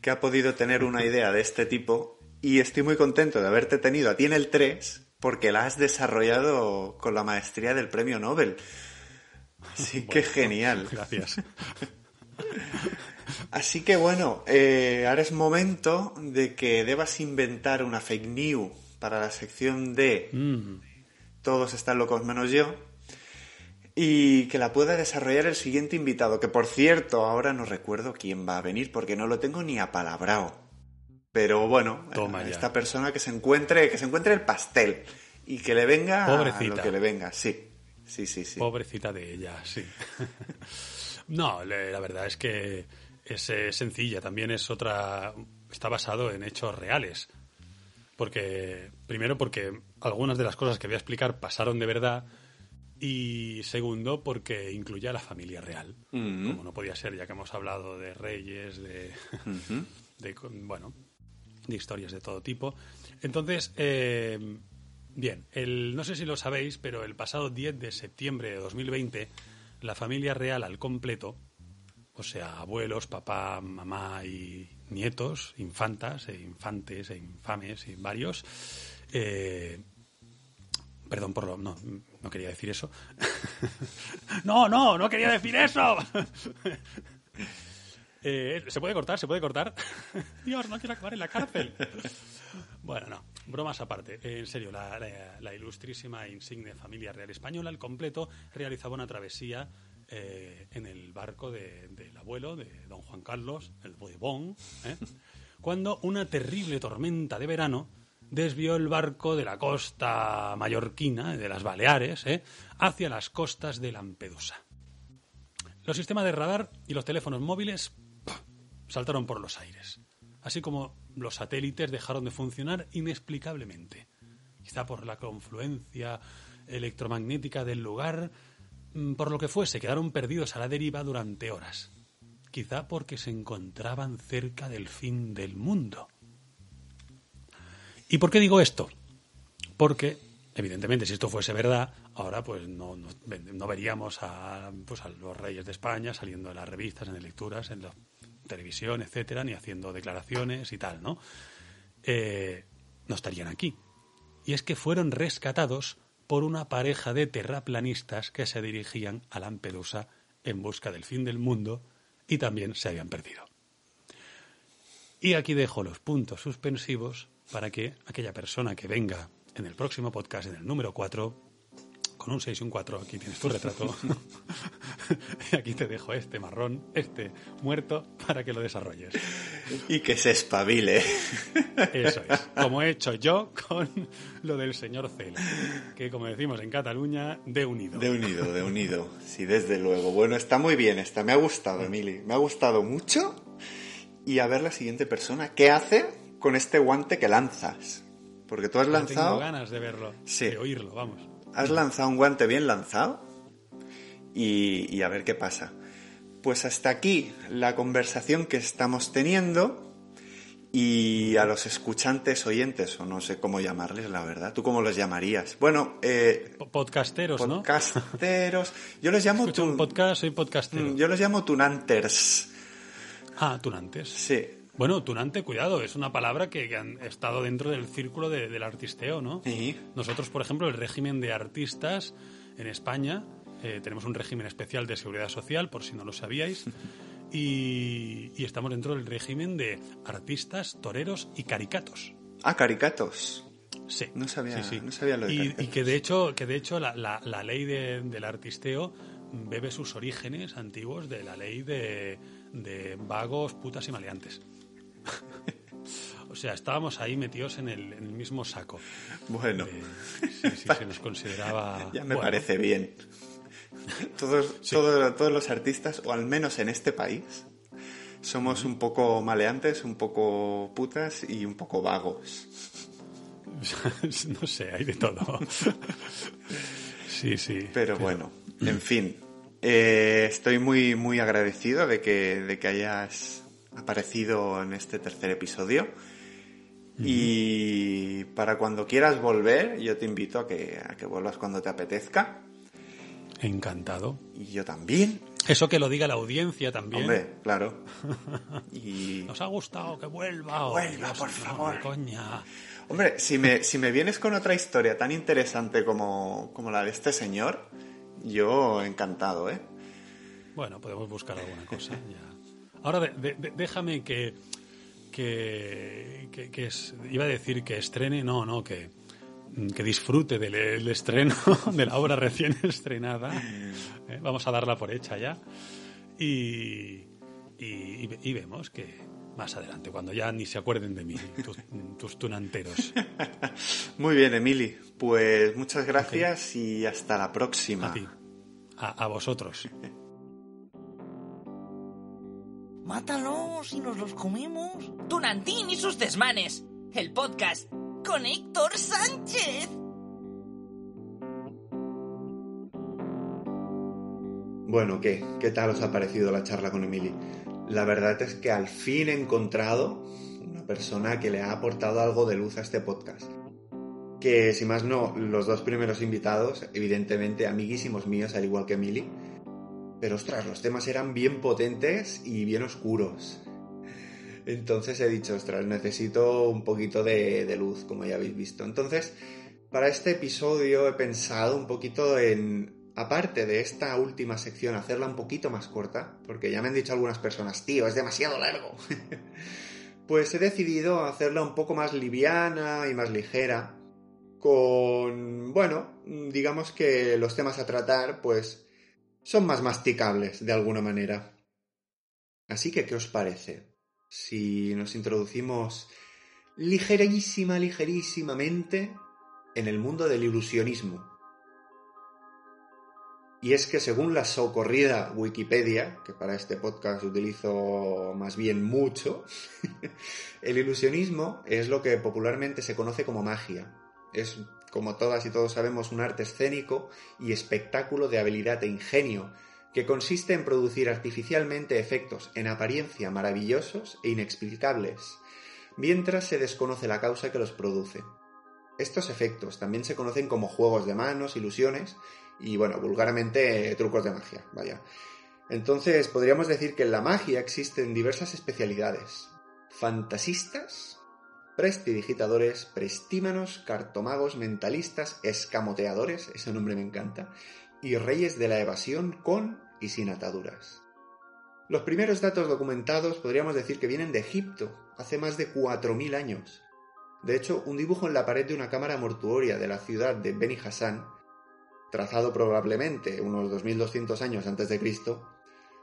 que ha podido tener una idea de este tipo y estoy muy contento de haberte tenido a ti en el 3 porque la has desarrollado con la maestría del premio Nobel. Así que genial.
Gracias.
Así que bueno, eh, ahora es momento de que debas inventar una fake news para la sección de
Mm,
Todos están locos menos yo y que la pueda desarrollar el siguiente invitado, que por cierto ahora no recuerdo quién va a venir porque no lo tengo ni apalabrado. Pero bueno,
Toma
a
ya.
esta persona que se encuentre, que se encuentre el pastel y que le venga
Pobrecita.
lo que le venga, sí. Sí, sí, sí.
Pobrecita de ella, sí. no, la verdad es que es sencilla. También es otra. Está basado en hechos reales. Porque, primero, porque algunas de las cosas que voy a explicar pasaron de verdad. Y segundo, porque incluye a la familia real.
Mm.
Como no podía ser, ya que hemos hablado de reyes, de.
Ujú.
de, bueno, de historias de todo tipo. Entonces, eh, bien, el, no sé si lo sabéis, pero el pasado 10 de septiembre de 2020, la familia real al completo, o sea, abuelos, papá, mamá y nietos, infantas e infantes e infames y varios, eh, Perdón por lo... No, no quería decir eso. no, no, no quería decir eso. Eh, ¿Se puede cortar? ¿Se puede cortar? Dios, no quiero acabar en la cárcel. bueno, no, bromas aparte. Eh, en serio, la, la- la ilustrísima e insigne familia real española, al completo, realizaba una travesía eh, en el barco de- del abuelo, de don Juan Carlos, el Borbón, ¿eh? cuando una terrible tormenta de verano desvió el barco de la costa mallorquina, de las Baleares, ¿eh? hacia las costas de Lampedusa. Los sistemas de radar y los teléfonos móviles saltaron por los aires, así como los satélites dejaron de funcionar inexplicablemente. Quizá por la confluencia electromagnética del lugar, mm, por lo que fuese, quedaron perdidos a la deriva durante horas. Quizá porque se encontraban cerca del fin del mundo. ¿Y por qué digo esto? Porque, evidentemente, si esto fuese verdad, ahora pues no, no- veríamos a, pues, a los reyes de España saliendo en las revistas, en las lecturas, en la televisión, etcétera, ni haciendo declaraciones y tal, ¿no? Eh, no estarían aquí. Y es que fueron rescatados por una pareja de terraplanistas que se dirigían a Lampedusa en busca del fin del mundo y también se habían perdido. Y aquí dejo los puntos suspensivos para que aquella persona que venga en el próximo podcast, en el número 4, con un 6 y un 4, aquí tienes tu retrato. y aquí te dejo este marrón, este muerto, para que lo desarrolles.
Y que se espabile.
Eso es. Como he hecho yo con lo del señor Cela, que como decimos en Cataluña, de unido.
De unido, de unido. Sí, desde luego. Bueno, está muy bien esta. Me ha gustado, Emily. Me ha gustado mucho. Y a ver la siguiente persona. ¿Qué hace con este guante que lanzas? Porque tú has
Yo
lanzado...
Tengo ganas de verlo,
Sí.
de oírlo, vamos.
Has lanzado un guante bien lanzado y, y a ver qué pasa. Pues hasta aquí la conversación que estamos teniendo y a los escuchantes oyentes, o no sé cómo llamarles, la verdad. ¿Tú cómo los llamarías? Bueno, eh,
Po- Podcasteros, ¿no?
podcasteros. Yo los llamo
Escucho un
tun-
podcast, soy podcastero.
Mm, Yo los llamo tunanters.
Ah, tunantes.
Sí,
Bueno, tunante, cuidado, es una palabra que, han estado dentro del círculo de- del artisteo, ¿no?
Sí.
Nosotros, por ejemplo, el régimen de artistas en España, eh, tenemos un régimen especial de seguridad social, por si no lo sabíais, y, y estamos dentro del régimen de artistas, toreros y caricatos.
Ah, caricatos.
Sí.
No sabía-
Sí, sí.
no sabía lo de
y, y que de hecho, que de hecho la, la- la ley de- del artisteo bebe sus orígenes antiguos de la ley de, de vagos, putas y maleantes. o sea, estábamos ahí metidos en el, en el mismo saco.
Bueno,
Eh, sí, sí, se nos consideraba.
ya me
bueno,
parece bien. Todos, todos, todos los artistas, o al menos en este país, somos un poco maleantes, un poco putas y un poco vagos.
no sé, hay de todo. sí, sí.
Pero bueno, en fin. eh, estoy muy, muy agradecido de que, de que hayas aparecido en este tercer episodio. Y para cuando quieras volver, yo te invito a que, a que vuelvas cuando te apetezca.
Encantado.
Y yo también.
Eso que lo diga la audiencia también.
Hombre, claro. Y.
¿Nos ha gustado que vuelva?
Vuelva, por
no,
favor.
coña.
Hombre, si me, si me vienes con otra historia tan interesante como, como la de este señor, yo encantado, ¿eh?
Bueno, podemos buscar alguna cosa. ya. Ahora de- déjame que, que, que- que es- iba a decir que estrene, no, no, que, que disfrute del el estreno de la obra recién estrenada. Eh, Vamos a darla por hecha ya. Y, y, y ve- y vemos que más adelante, cuando ya ni se acuerden de mí, tus, tus tunanteros.
Muy bien, Emily. Pues muchas gracias y hasta la próxima.
A ti, a, a vosotros.
Mátalos y nos los comemos. Tunantín y sus desmanes. El podcast con Héctor Sánchez.
Bueno, ¿qué? ¿Qué tal os ha parecido la charla con Emily? La verdad es que al fin he encontrado una persona que le ha aportado algo de luz a este podcast. Que, si más no, los dos primeros invitados, evidentemente amiguísimos míos, al igual que Emily. Pero ostras, los temas eran bien potentes y bien oscuros. Entonces he dicho, ostras, necesito un poquito de, de luz, como ya habéis visto. Entonces, para este episodio he pensado un poquito en, aparte de esta última sección, hacerla un poquito más corta, porque ya me han dicho algunas personas, tío, es demasiado largo. pues he decidido hacerla un poco más liviana y más ligera, con, bueno, digamos que los temas a tratar, pues, son más masticables de alguna manera. Así que, ¿qué os parece? Si nos introducimos ligerísima, ligerísimamente en el mundo del ilusionismo. Y es que según la socorrida Wikipedia, que para este podcast utilizo más bien mucho, el ilusionismo es lo que popularmente se conoce como magia. Es, como todas y todos sabemos, un arte escénico y espectáculo de habilidad e ingenio que consiste en producir artificialmente efectos en apariencia maravillosos e inexplicables, mientras se desconoce la causa que los produce. Estos efectos también se conocen como juegos de manos, ilusiones y, bueno, vulgarmente trucos de magia, vaya. Entonces, podríamos decir que en la magia existen diversas especialidades. Fantasistas, prestidigitadores, prestímanos, cartomagos, mentalistas, escamoteadores, ese nombre me encanta, y reyes de la evasión con y sin ataduras. Los primeros datos documentados podríamos decir que vienen de Egipto, hace más de 4.000 años. De hecho, un dibujo en la pared de una cámara mortuoria de la ciudad de Beni Hassan, trazado probablemente unos 2200 años antes de Cristo,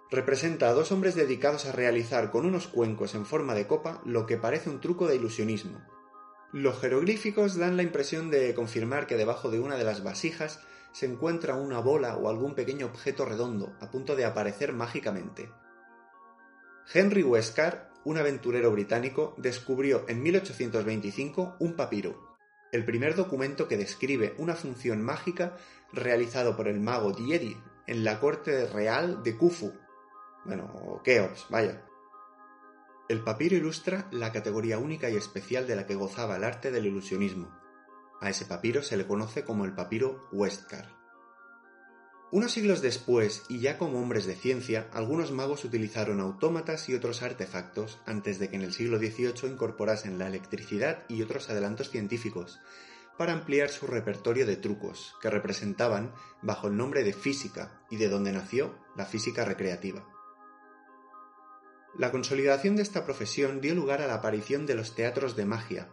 representa a dos hombres dedicados a realizar con unos cuencos en forma de copa lo que parece un truco de ilusionismo. Los jeroglíficos dan la impresión de confirmar que debajo de una de las vasijas se encuentra una bola o algún pequeño objeto redondo a punto de aparecer mágicamente. Henry Westcar, un aventurero británico, descubrió en 1825 un papiro, el primer documento que describe una función mágica realizado por el mago Diedi en la corte real de Khufu. Bueno, o Keops, vaya. El papiro ilustra la categoría única y especial de la que gozaba el arte del ilusionismo. A ese papiro se le conoce como el papiro Westcar. Unos siglos después, y ya como hombres de ciencia, algunos magos utilizaron autómatas y otros artefactos antes de que en el siglo XVIII incorporasen la electricidad y otros adelantos científicos, para ampliar su repertorio de trucos, que representaban bajo el nombre de física y de donde nació la física recreativa. La consolidación de esta profesión dio lugar a la aparición de los teatros de magia.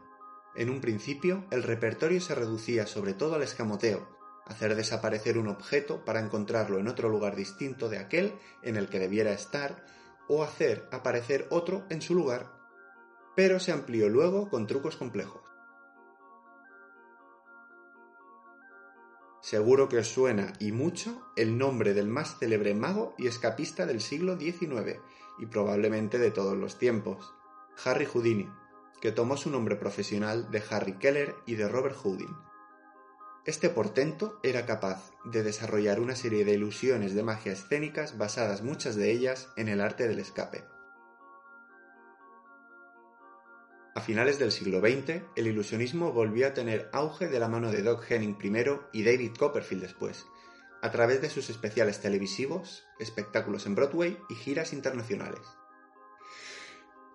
En un principio, el repertorio se reducía sobre todo al escamoteo, hacer desaparecer un objeto para encontrarlo en otro lugar distinto de aquel en el que debiera estar, o hacer aparecer otro en su lugar, pero se amplió luego con trucos complejos. Seguro que os suena y mucho el nombre del más célebre mago y escapista del siglo XIX y probablemente de todos los tiempos, Harry Houdini, que tomó su nombre profesional de Harry Keller y de Robert Houdin, este portento era capaz de desarrollar una serie de ilusiones de magia escénicas basadas muchas de ellas en el arte del escape. A finales del siglo XX, el ilusionismo volvió a tener auge de la mano de Doc Henning primero y David Copperfield después, a través de sus especiales televisivos, espectáculos en Broadway y giras internacionales.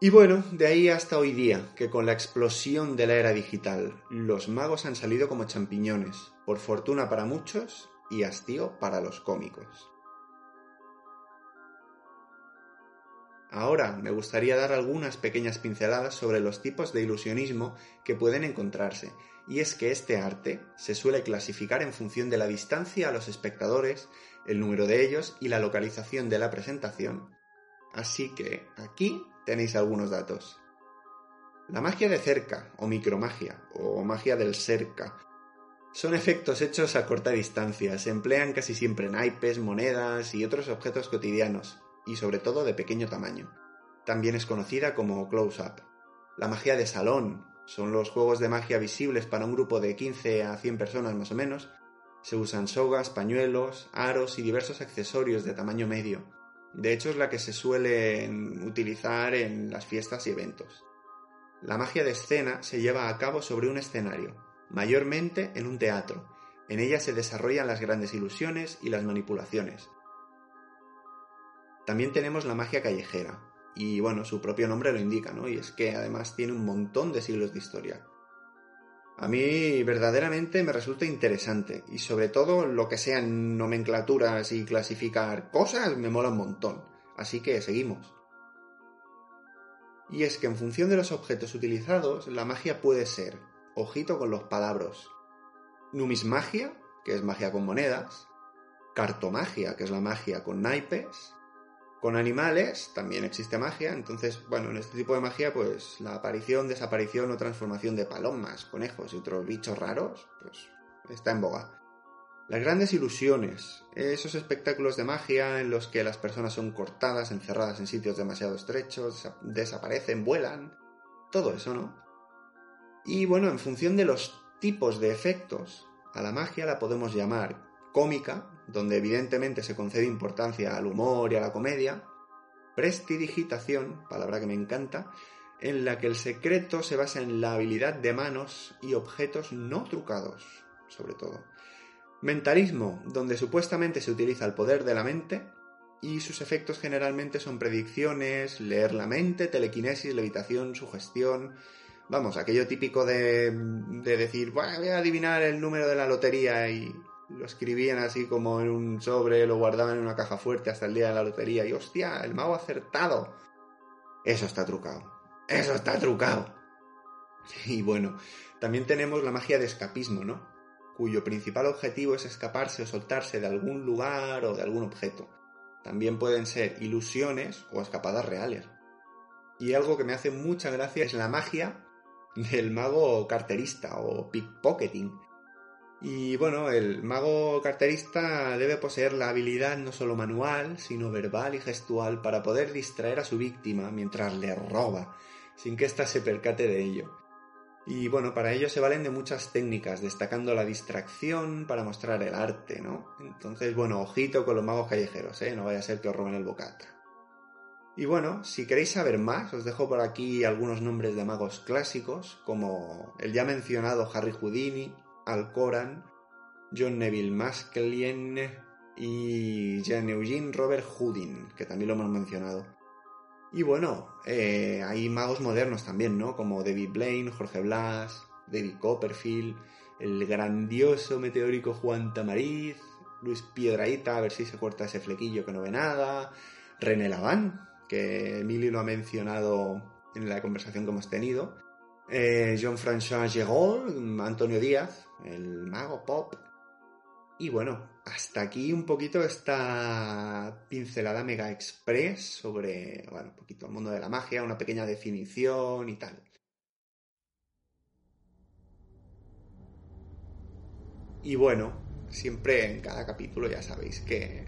Y bueno, de ahí hasta hoy día, que con la explosión de la era digital, los magos han salido como champiñones, por fortuna para muchos y hastío para los cómicos. Ahora me gustaría dar algunas pequeñas pinceladas sobre los tipos de ilusionismo que pueden encontrarse, y es que este arte se suele clasificar en función de la distancia a los espectadores, el número de ellos y la localización de la presentación. Así que aquí tenéis algunos datos. La magia de cerca, o micromagia, o magia del cerca, son efectos hechos a corta distancia, se emplean casi siempre naipes, monedas y otros objetos cotidianos, y sobre todo de pequeño tamaño. También es conocida como close-up. La magia de salón, son los juegos de magia visibles para un grupo de 15 a 100 personas más o menos. Se usan sogas, pañuelos, aros y diversos accesorios de tamaño medio. De hecho, es la que se suele utilizar en las fiestas y eventos. La magia de escena se lleva a cabo sobre un escenario, mayormente en un teatro. En ella se desarrollan las grandes ilusiones y las manipulaciones. También tenemos la magia callejera, y bueno, su propio nombre lo indica, ¿no? Y es que además tiene un montón de siglos de historia. A mí verdaderamente me resulta interesante y sobre todo lo que sean nomenclaturas y clasificar cosas me mola un montón. Así que seguimos. Y es que en función de los objetos utilizados, la magia puede ser, ojito con los palabras, numismagia, que es magia con monedas, cartomagia, que es la magia con naipes, con animales también existe magia, entonces, bueno, en este tipo de magia, pues la aparición, desaparición o transformación de palomas, conejos y otros bichos raros, pues está en boga. Las grandes ilusiones, esos espectáculos de magia en los que las personas son cortadas, encerradas en sitios demasiado estrechos, desaparecen, vuelan, todo eso, ¿no? Y bueno, en función de los tipos de efectos, a la magia la podemos llamar cómica, donde evidentemente se concede importancia al humor y a la comedia, prestidigitación, palabra que me encanta, en la que el secreto se basa en la habilidad de manos y objetos no trucados, sobre todo. Mentalismo, donde supuestamente se utiliza el poder de la mente y sus efectos generalmente son predicciones, leer la mente, telequinesis, levitación, sugestión. Vamos, aquello típico de, de decir, voy a adivinar el número de la lotería y lo escribían así como en un sobre, lo guardaban en una caja fuerte hasta el día de la lotería y hostia, el mago acertado. Eso está trucado. Eso está trucado. Y bueno, también tenemos la magia de escapismo, ¿no? Cuyo principal objetivo es escaparse o soltarse de algún lugar o de algún objeto. También pueden ser ilusiones o escapadas reales. Y algo que me hace mucha gracia es la magia del mago carterista o pickpocketing, y bueno, el mago carterista debe poseer la habilidad no solo manual, sino verbal y gestual para poder distraer a su víctima mientras le roba, sin que ésta se percate de ello. Y bueno, para ello se valen de muchas técnicas, destacando la distracción para mostrar el arte, ¿no? Entonces, bueno, ojito con los magos callejeros, ¿eh? No vaya a ser que os roben el bocata. Y bueno, si queréis saber más, os dejo por aquí algunos nombres de magos clásicos, como el ya mencionado Harry Houdini, Alcoran, John Neville Maskelyne y Jean-Eugene Robert Houdin, que también lo hemos mencionado. Y bueno, eh, hay magos modernos también, ¿no? Como David Blaine, Jorge Blas, David Copperfield, el grandioso meteórico Juan Tamariz, Luis Piedraíta, a ver si se corta ese flequillo que no ve nada, René Laván, que Emilio lo ha mencionado en la conversación que hemos tenido, eh, Jean-François Antonio Díaz, el mago pop. Y bueno, hasta aquí un poquito esta pincelada mega express sobre, bueno, un poquito el mundo de la magia, una pequeña definición y tal. Y bueno, siempre en cada capítulo ya sabéis que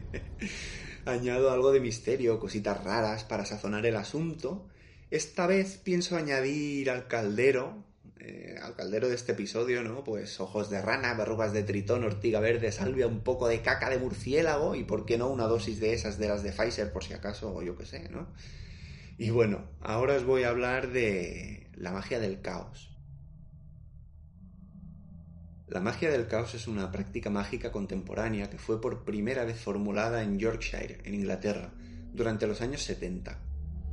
añado algo de misterio, cositas raras para sazonar el asunto. Esta vez pienso añadir al caldero, eh, al caldero de este episodio, ¿no? Pues ojos de rana, verrugas de tritón, ortiga verde, salvia, un poco de caca de murciélago y, ¿por qué no, una dosis de esas de las de Pfizer, por si acaso, o yo qué sé, ¿no? Y bueno, ahora os voy a hablar de la magia del caos. La magia del caos es una práctica mágica contemporánea que fue por primera vez formulada en Yorkshire, en Inglaterra, durante los años 70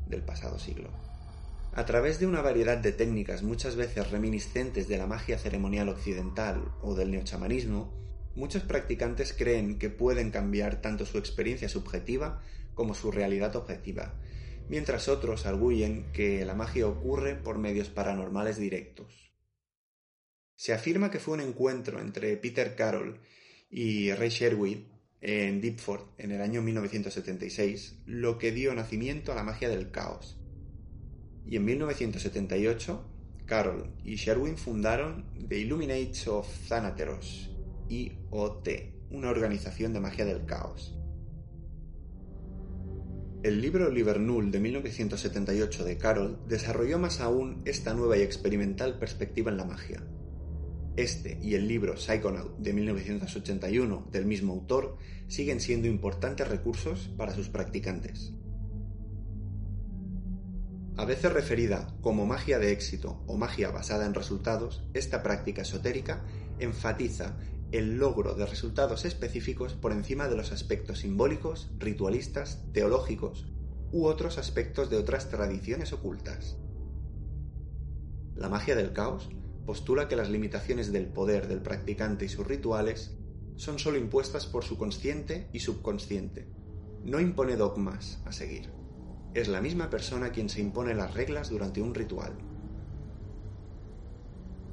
del pasado siglo. A través de una variedad de técnicas muchas veces reminiscentes de la magia ceremonial occidental o del neochamanismo, muchos practicantes creen que pueden cambiar tanto su experiencia subjetiva como su realidad objetiva, mientras otros arguyen que la magia ocurre por medios paranormales directos. Se afirma que fue un encuentro entre Peter Carroll y Ray Sherwood en Deepford en el año 1976 lo que dio nacimiento a la magia del caos. Y en 1978, Carroll y Sherwin fundaron The Illuminates of Thanateros, IOT, una organización de magia del caos. El libro Null de 1978 de Carroll desarrolló más aún esta nueva y experimental perspectiva en la magia. Este y el libro Psychonaut de 1981 del mismo autor siguen siendo importantes recursos para sus practicantes. A veces referida como magia de éxito o magia basada en resultados, esta práctica esotérica enfatiza el logro de resultados específicos por encima de los aspectos simbólicos, ritualistas, teológicos u otros aspectos de otras tradiciones ocultas. La magia del caos postula que las limitaciones del poder del practicante y sus rituales son sólo impuestas por su consciente y subconsciente. No impone dogmas a seguir. Es la misma persona quien se impone las reglas durante un ritual.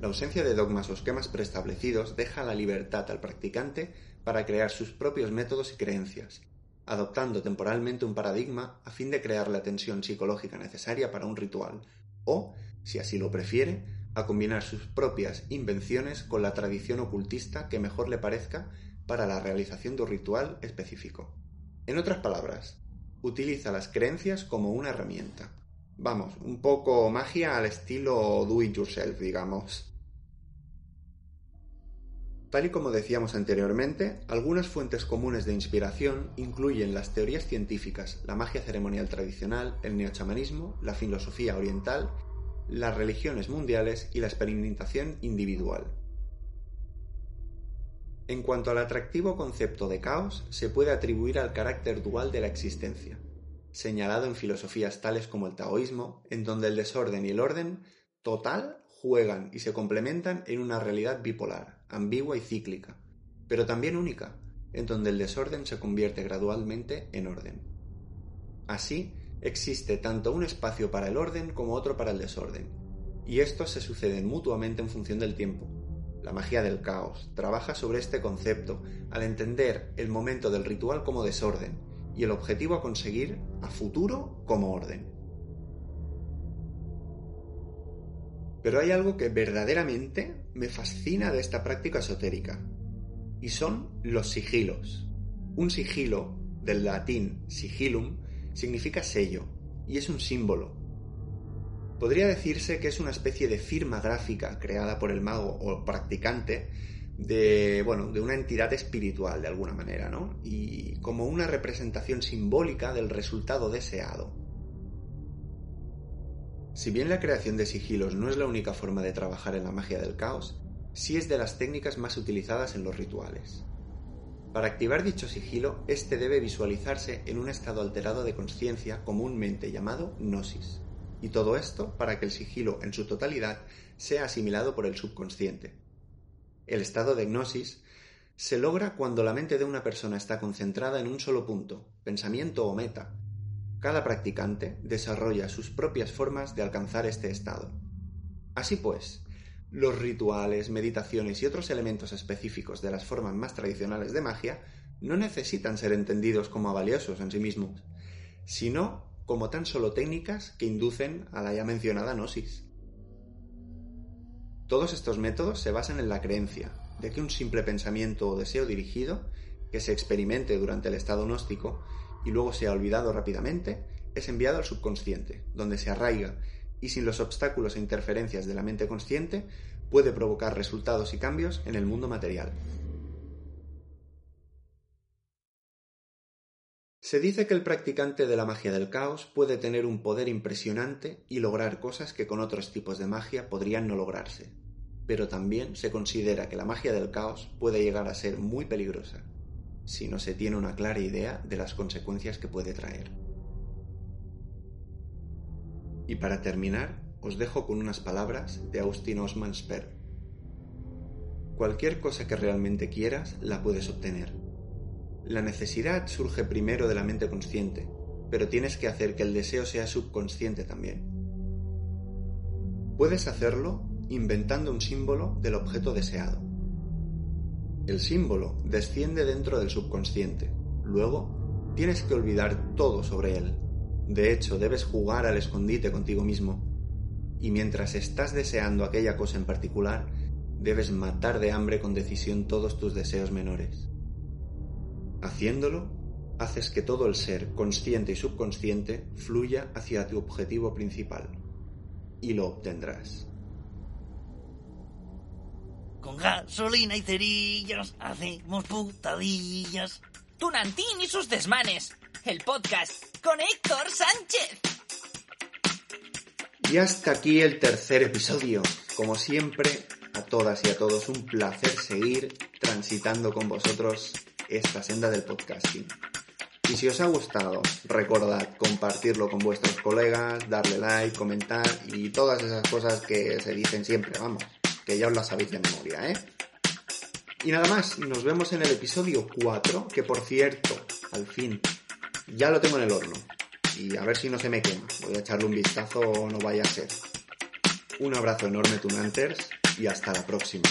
La ausencia de dogmas o esquemas preestablecidos deja la libertad al practicante para crear sus propios métodos y creencias, adoptando temporalmente un paradigma a fin de crear la tensión psicológica necesaria para un ritual, o, si así lo prefiere, a combinar sus propias invenciones con la tradición ocultista que mejor le parezca para la realización de un ritual específico. En otras palabras, utiliza las creencias como una herramienta. Vamos, un poco magia al estilo do it yourself, digamos. Tal y como decíamos anteriormente, algunas fuentes comunes de inspiración incluyen las teorías científicas, la magia ceremonial tradicional, el neochamanismo, la filosofía oriental las religiones mundiales y la experimentación individual. En cuanto al atractivo concepto de caos, se puede atribuir al carácter dual de la existencia, señalado en filosofías tales como el taoísmo, en donde el desorden y el orden total juegan y se complementan en una realidad bipolar, ambigua y cíclica, pero también única, en donde el desorden se convierte gradualmente en orden. Así, Existe tanto un espacio para el orden como otro para el desorden, y estos se suceden mutuamente en función del tiempo. La magia del caos trabaja sobre este concepto al entender el momento del ritual como desorden y el objetivo a conseguir a futuro como orden. Pero hay algo que verdaderamente me fascina de esta práctica esotérica, y son los sigilos. Un sigilo, del latín sigilum, significa sello y es un símbolo. Podría decirse que es una especie de firma gráfica creada por el mago o practicante de, bueno, de una entidad espiritual de alguna manera, ¿no? Y como una representación simbólica del resultado deseado. Si bien la creación de sigilos no es la única forma de trabajar en la magia del caos, sí es de las técnicas más utilizadas en los rituales. Para activar dicho sigilo, este debe visualizarse en un estado alterado de conciencia comúnmente llamado gnosis. Y todo esto para que el sigilo en su totalidad sea asimilado por el subconsciente. El estado de gnosis se logra cuando la mente de una persona está concentrada en un solo punto, pensamiento o meta. Cada practicante desarrolla sus propias formas de alcanzar este estado. Así pues, los rituales, meditaciones y otros elementos específicos de las formas más tradicionales de magia no necesitan ser entendidos como valiosos en sí mismos, sino como tan solo técnicas que inducen a la ya mencionada gnosis. Todos estos métodos se basan en la creencia de que un simple pensamiento o deseo dirigido, que se experimente durante el estado gnóstico y luego sea olvidado rápidamente, es enviado al subconsciente, donde se arraiga y sin los obstáculos e interferencias de la mente consciente puede provocar resultados y cambios en el mundo material. Se dice que el practicante de la magia del caos puede tener un poder impresionante y lograr cosas que con otros tipos de magia podrían no lograrse, pero también se considera que la magia del caos puede llegar a ser muy peligrosa, si no se tiene una clara idea de las consecuencias que puede traer. Y para terminar, os dejo con unas palabras de Austin Osman Sper. Cualquier cosa que realmente quieras la puedes obtener. La necesidad surge primero de la mente consciente, pero tienes que hacer que el deseo sea subconsciente también. Puedes hacerlo inventando un símbolo del objeto deseado. El símbolo desciende dentro del subconsciente. Luego, tienes que olvidar todo sobre él de hecho, debes jugar al escondite contigo mismo. Y mientras estás deseando aquella cosa en particular, debes matar de hambre con decisión todos tus deseos menores. Haciéndolo, haces que todo el ser, consciente y subconsciente, fluya hacia tu objetivo principal. Y lo obtendrás.
Con gasolina y cerillas hacemos putadillas. Tunantín y sus desmanes. El podcast con Héctor Sánchez.
Y hasta aquí el tercer episodio. Como siempre, a todas y a todos un placer seguir transitando con vosotros esta senda del podcasting. Y si os ha gustado, recordad compartirlo con vuestros colegas, darle like, comentar y todas esas cosas que se dicen siempre, vamos, que ya os las sabéis de memoria, ¿eh? Y nada más, nos vemos en el episodio 4, que por cierto, al fin, ya lo tengo en el horno. Y a ver si no se me quema. Voy a echarle un vistazo o no vaya a ser. Un abrazo enorme, Tunanters, y hasta la próxima.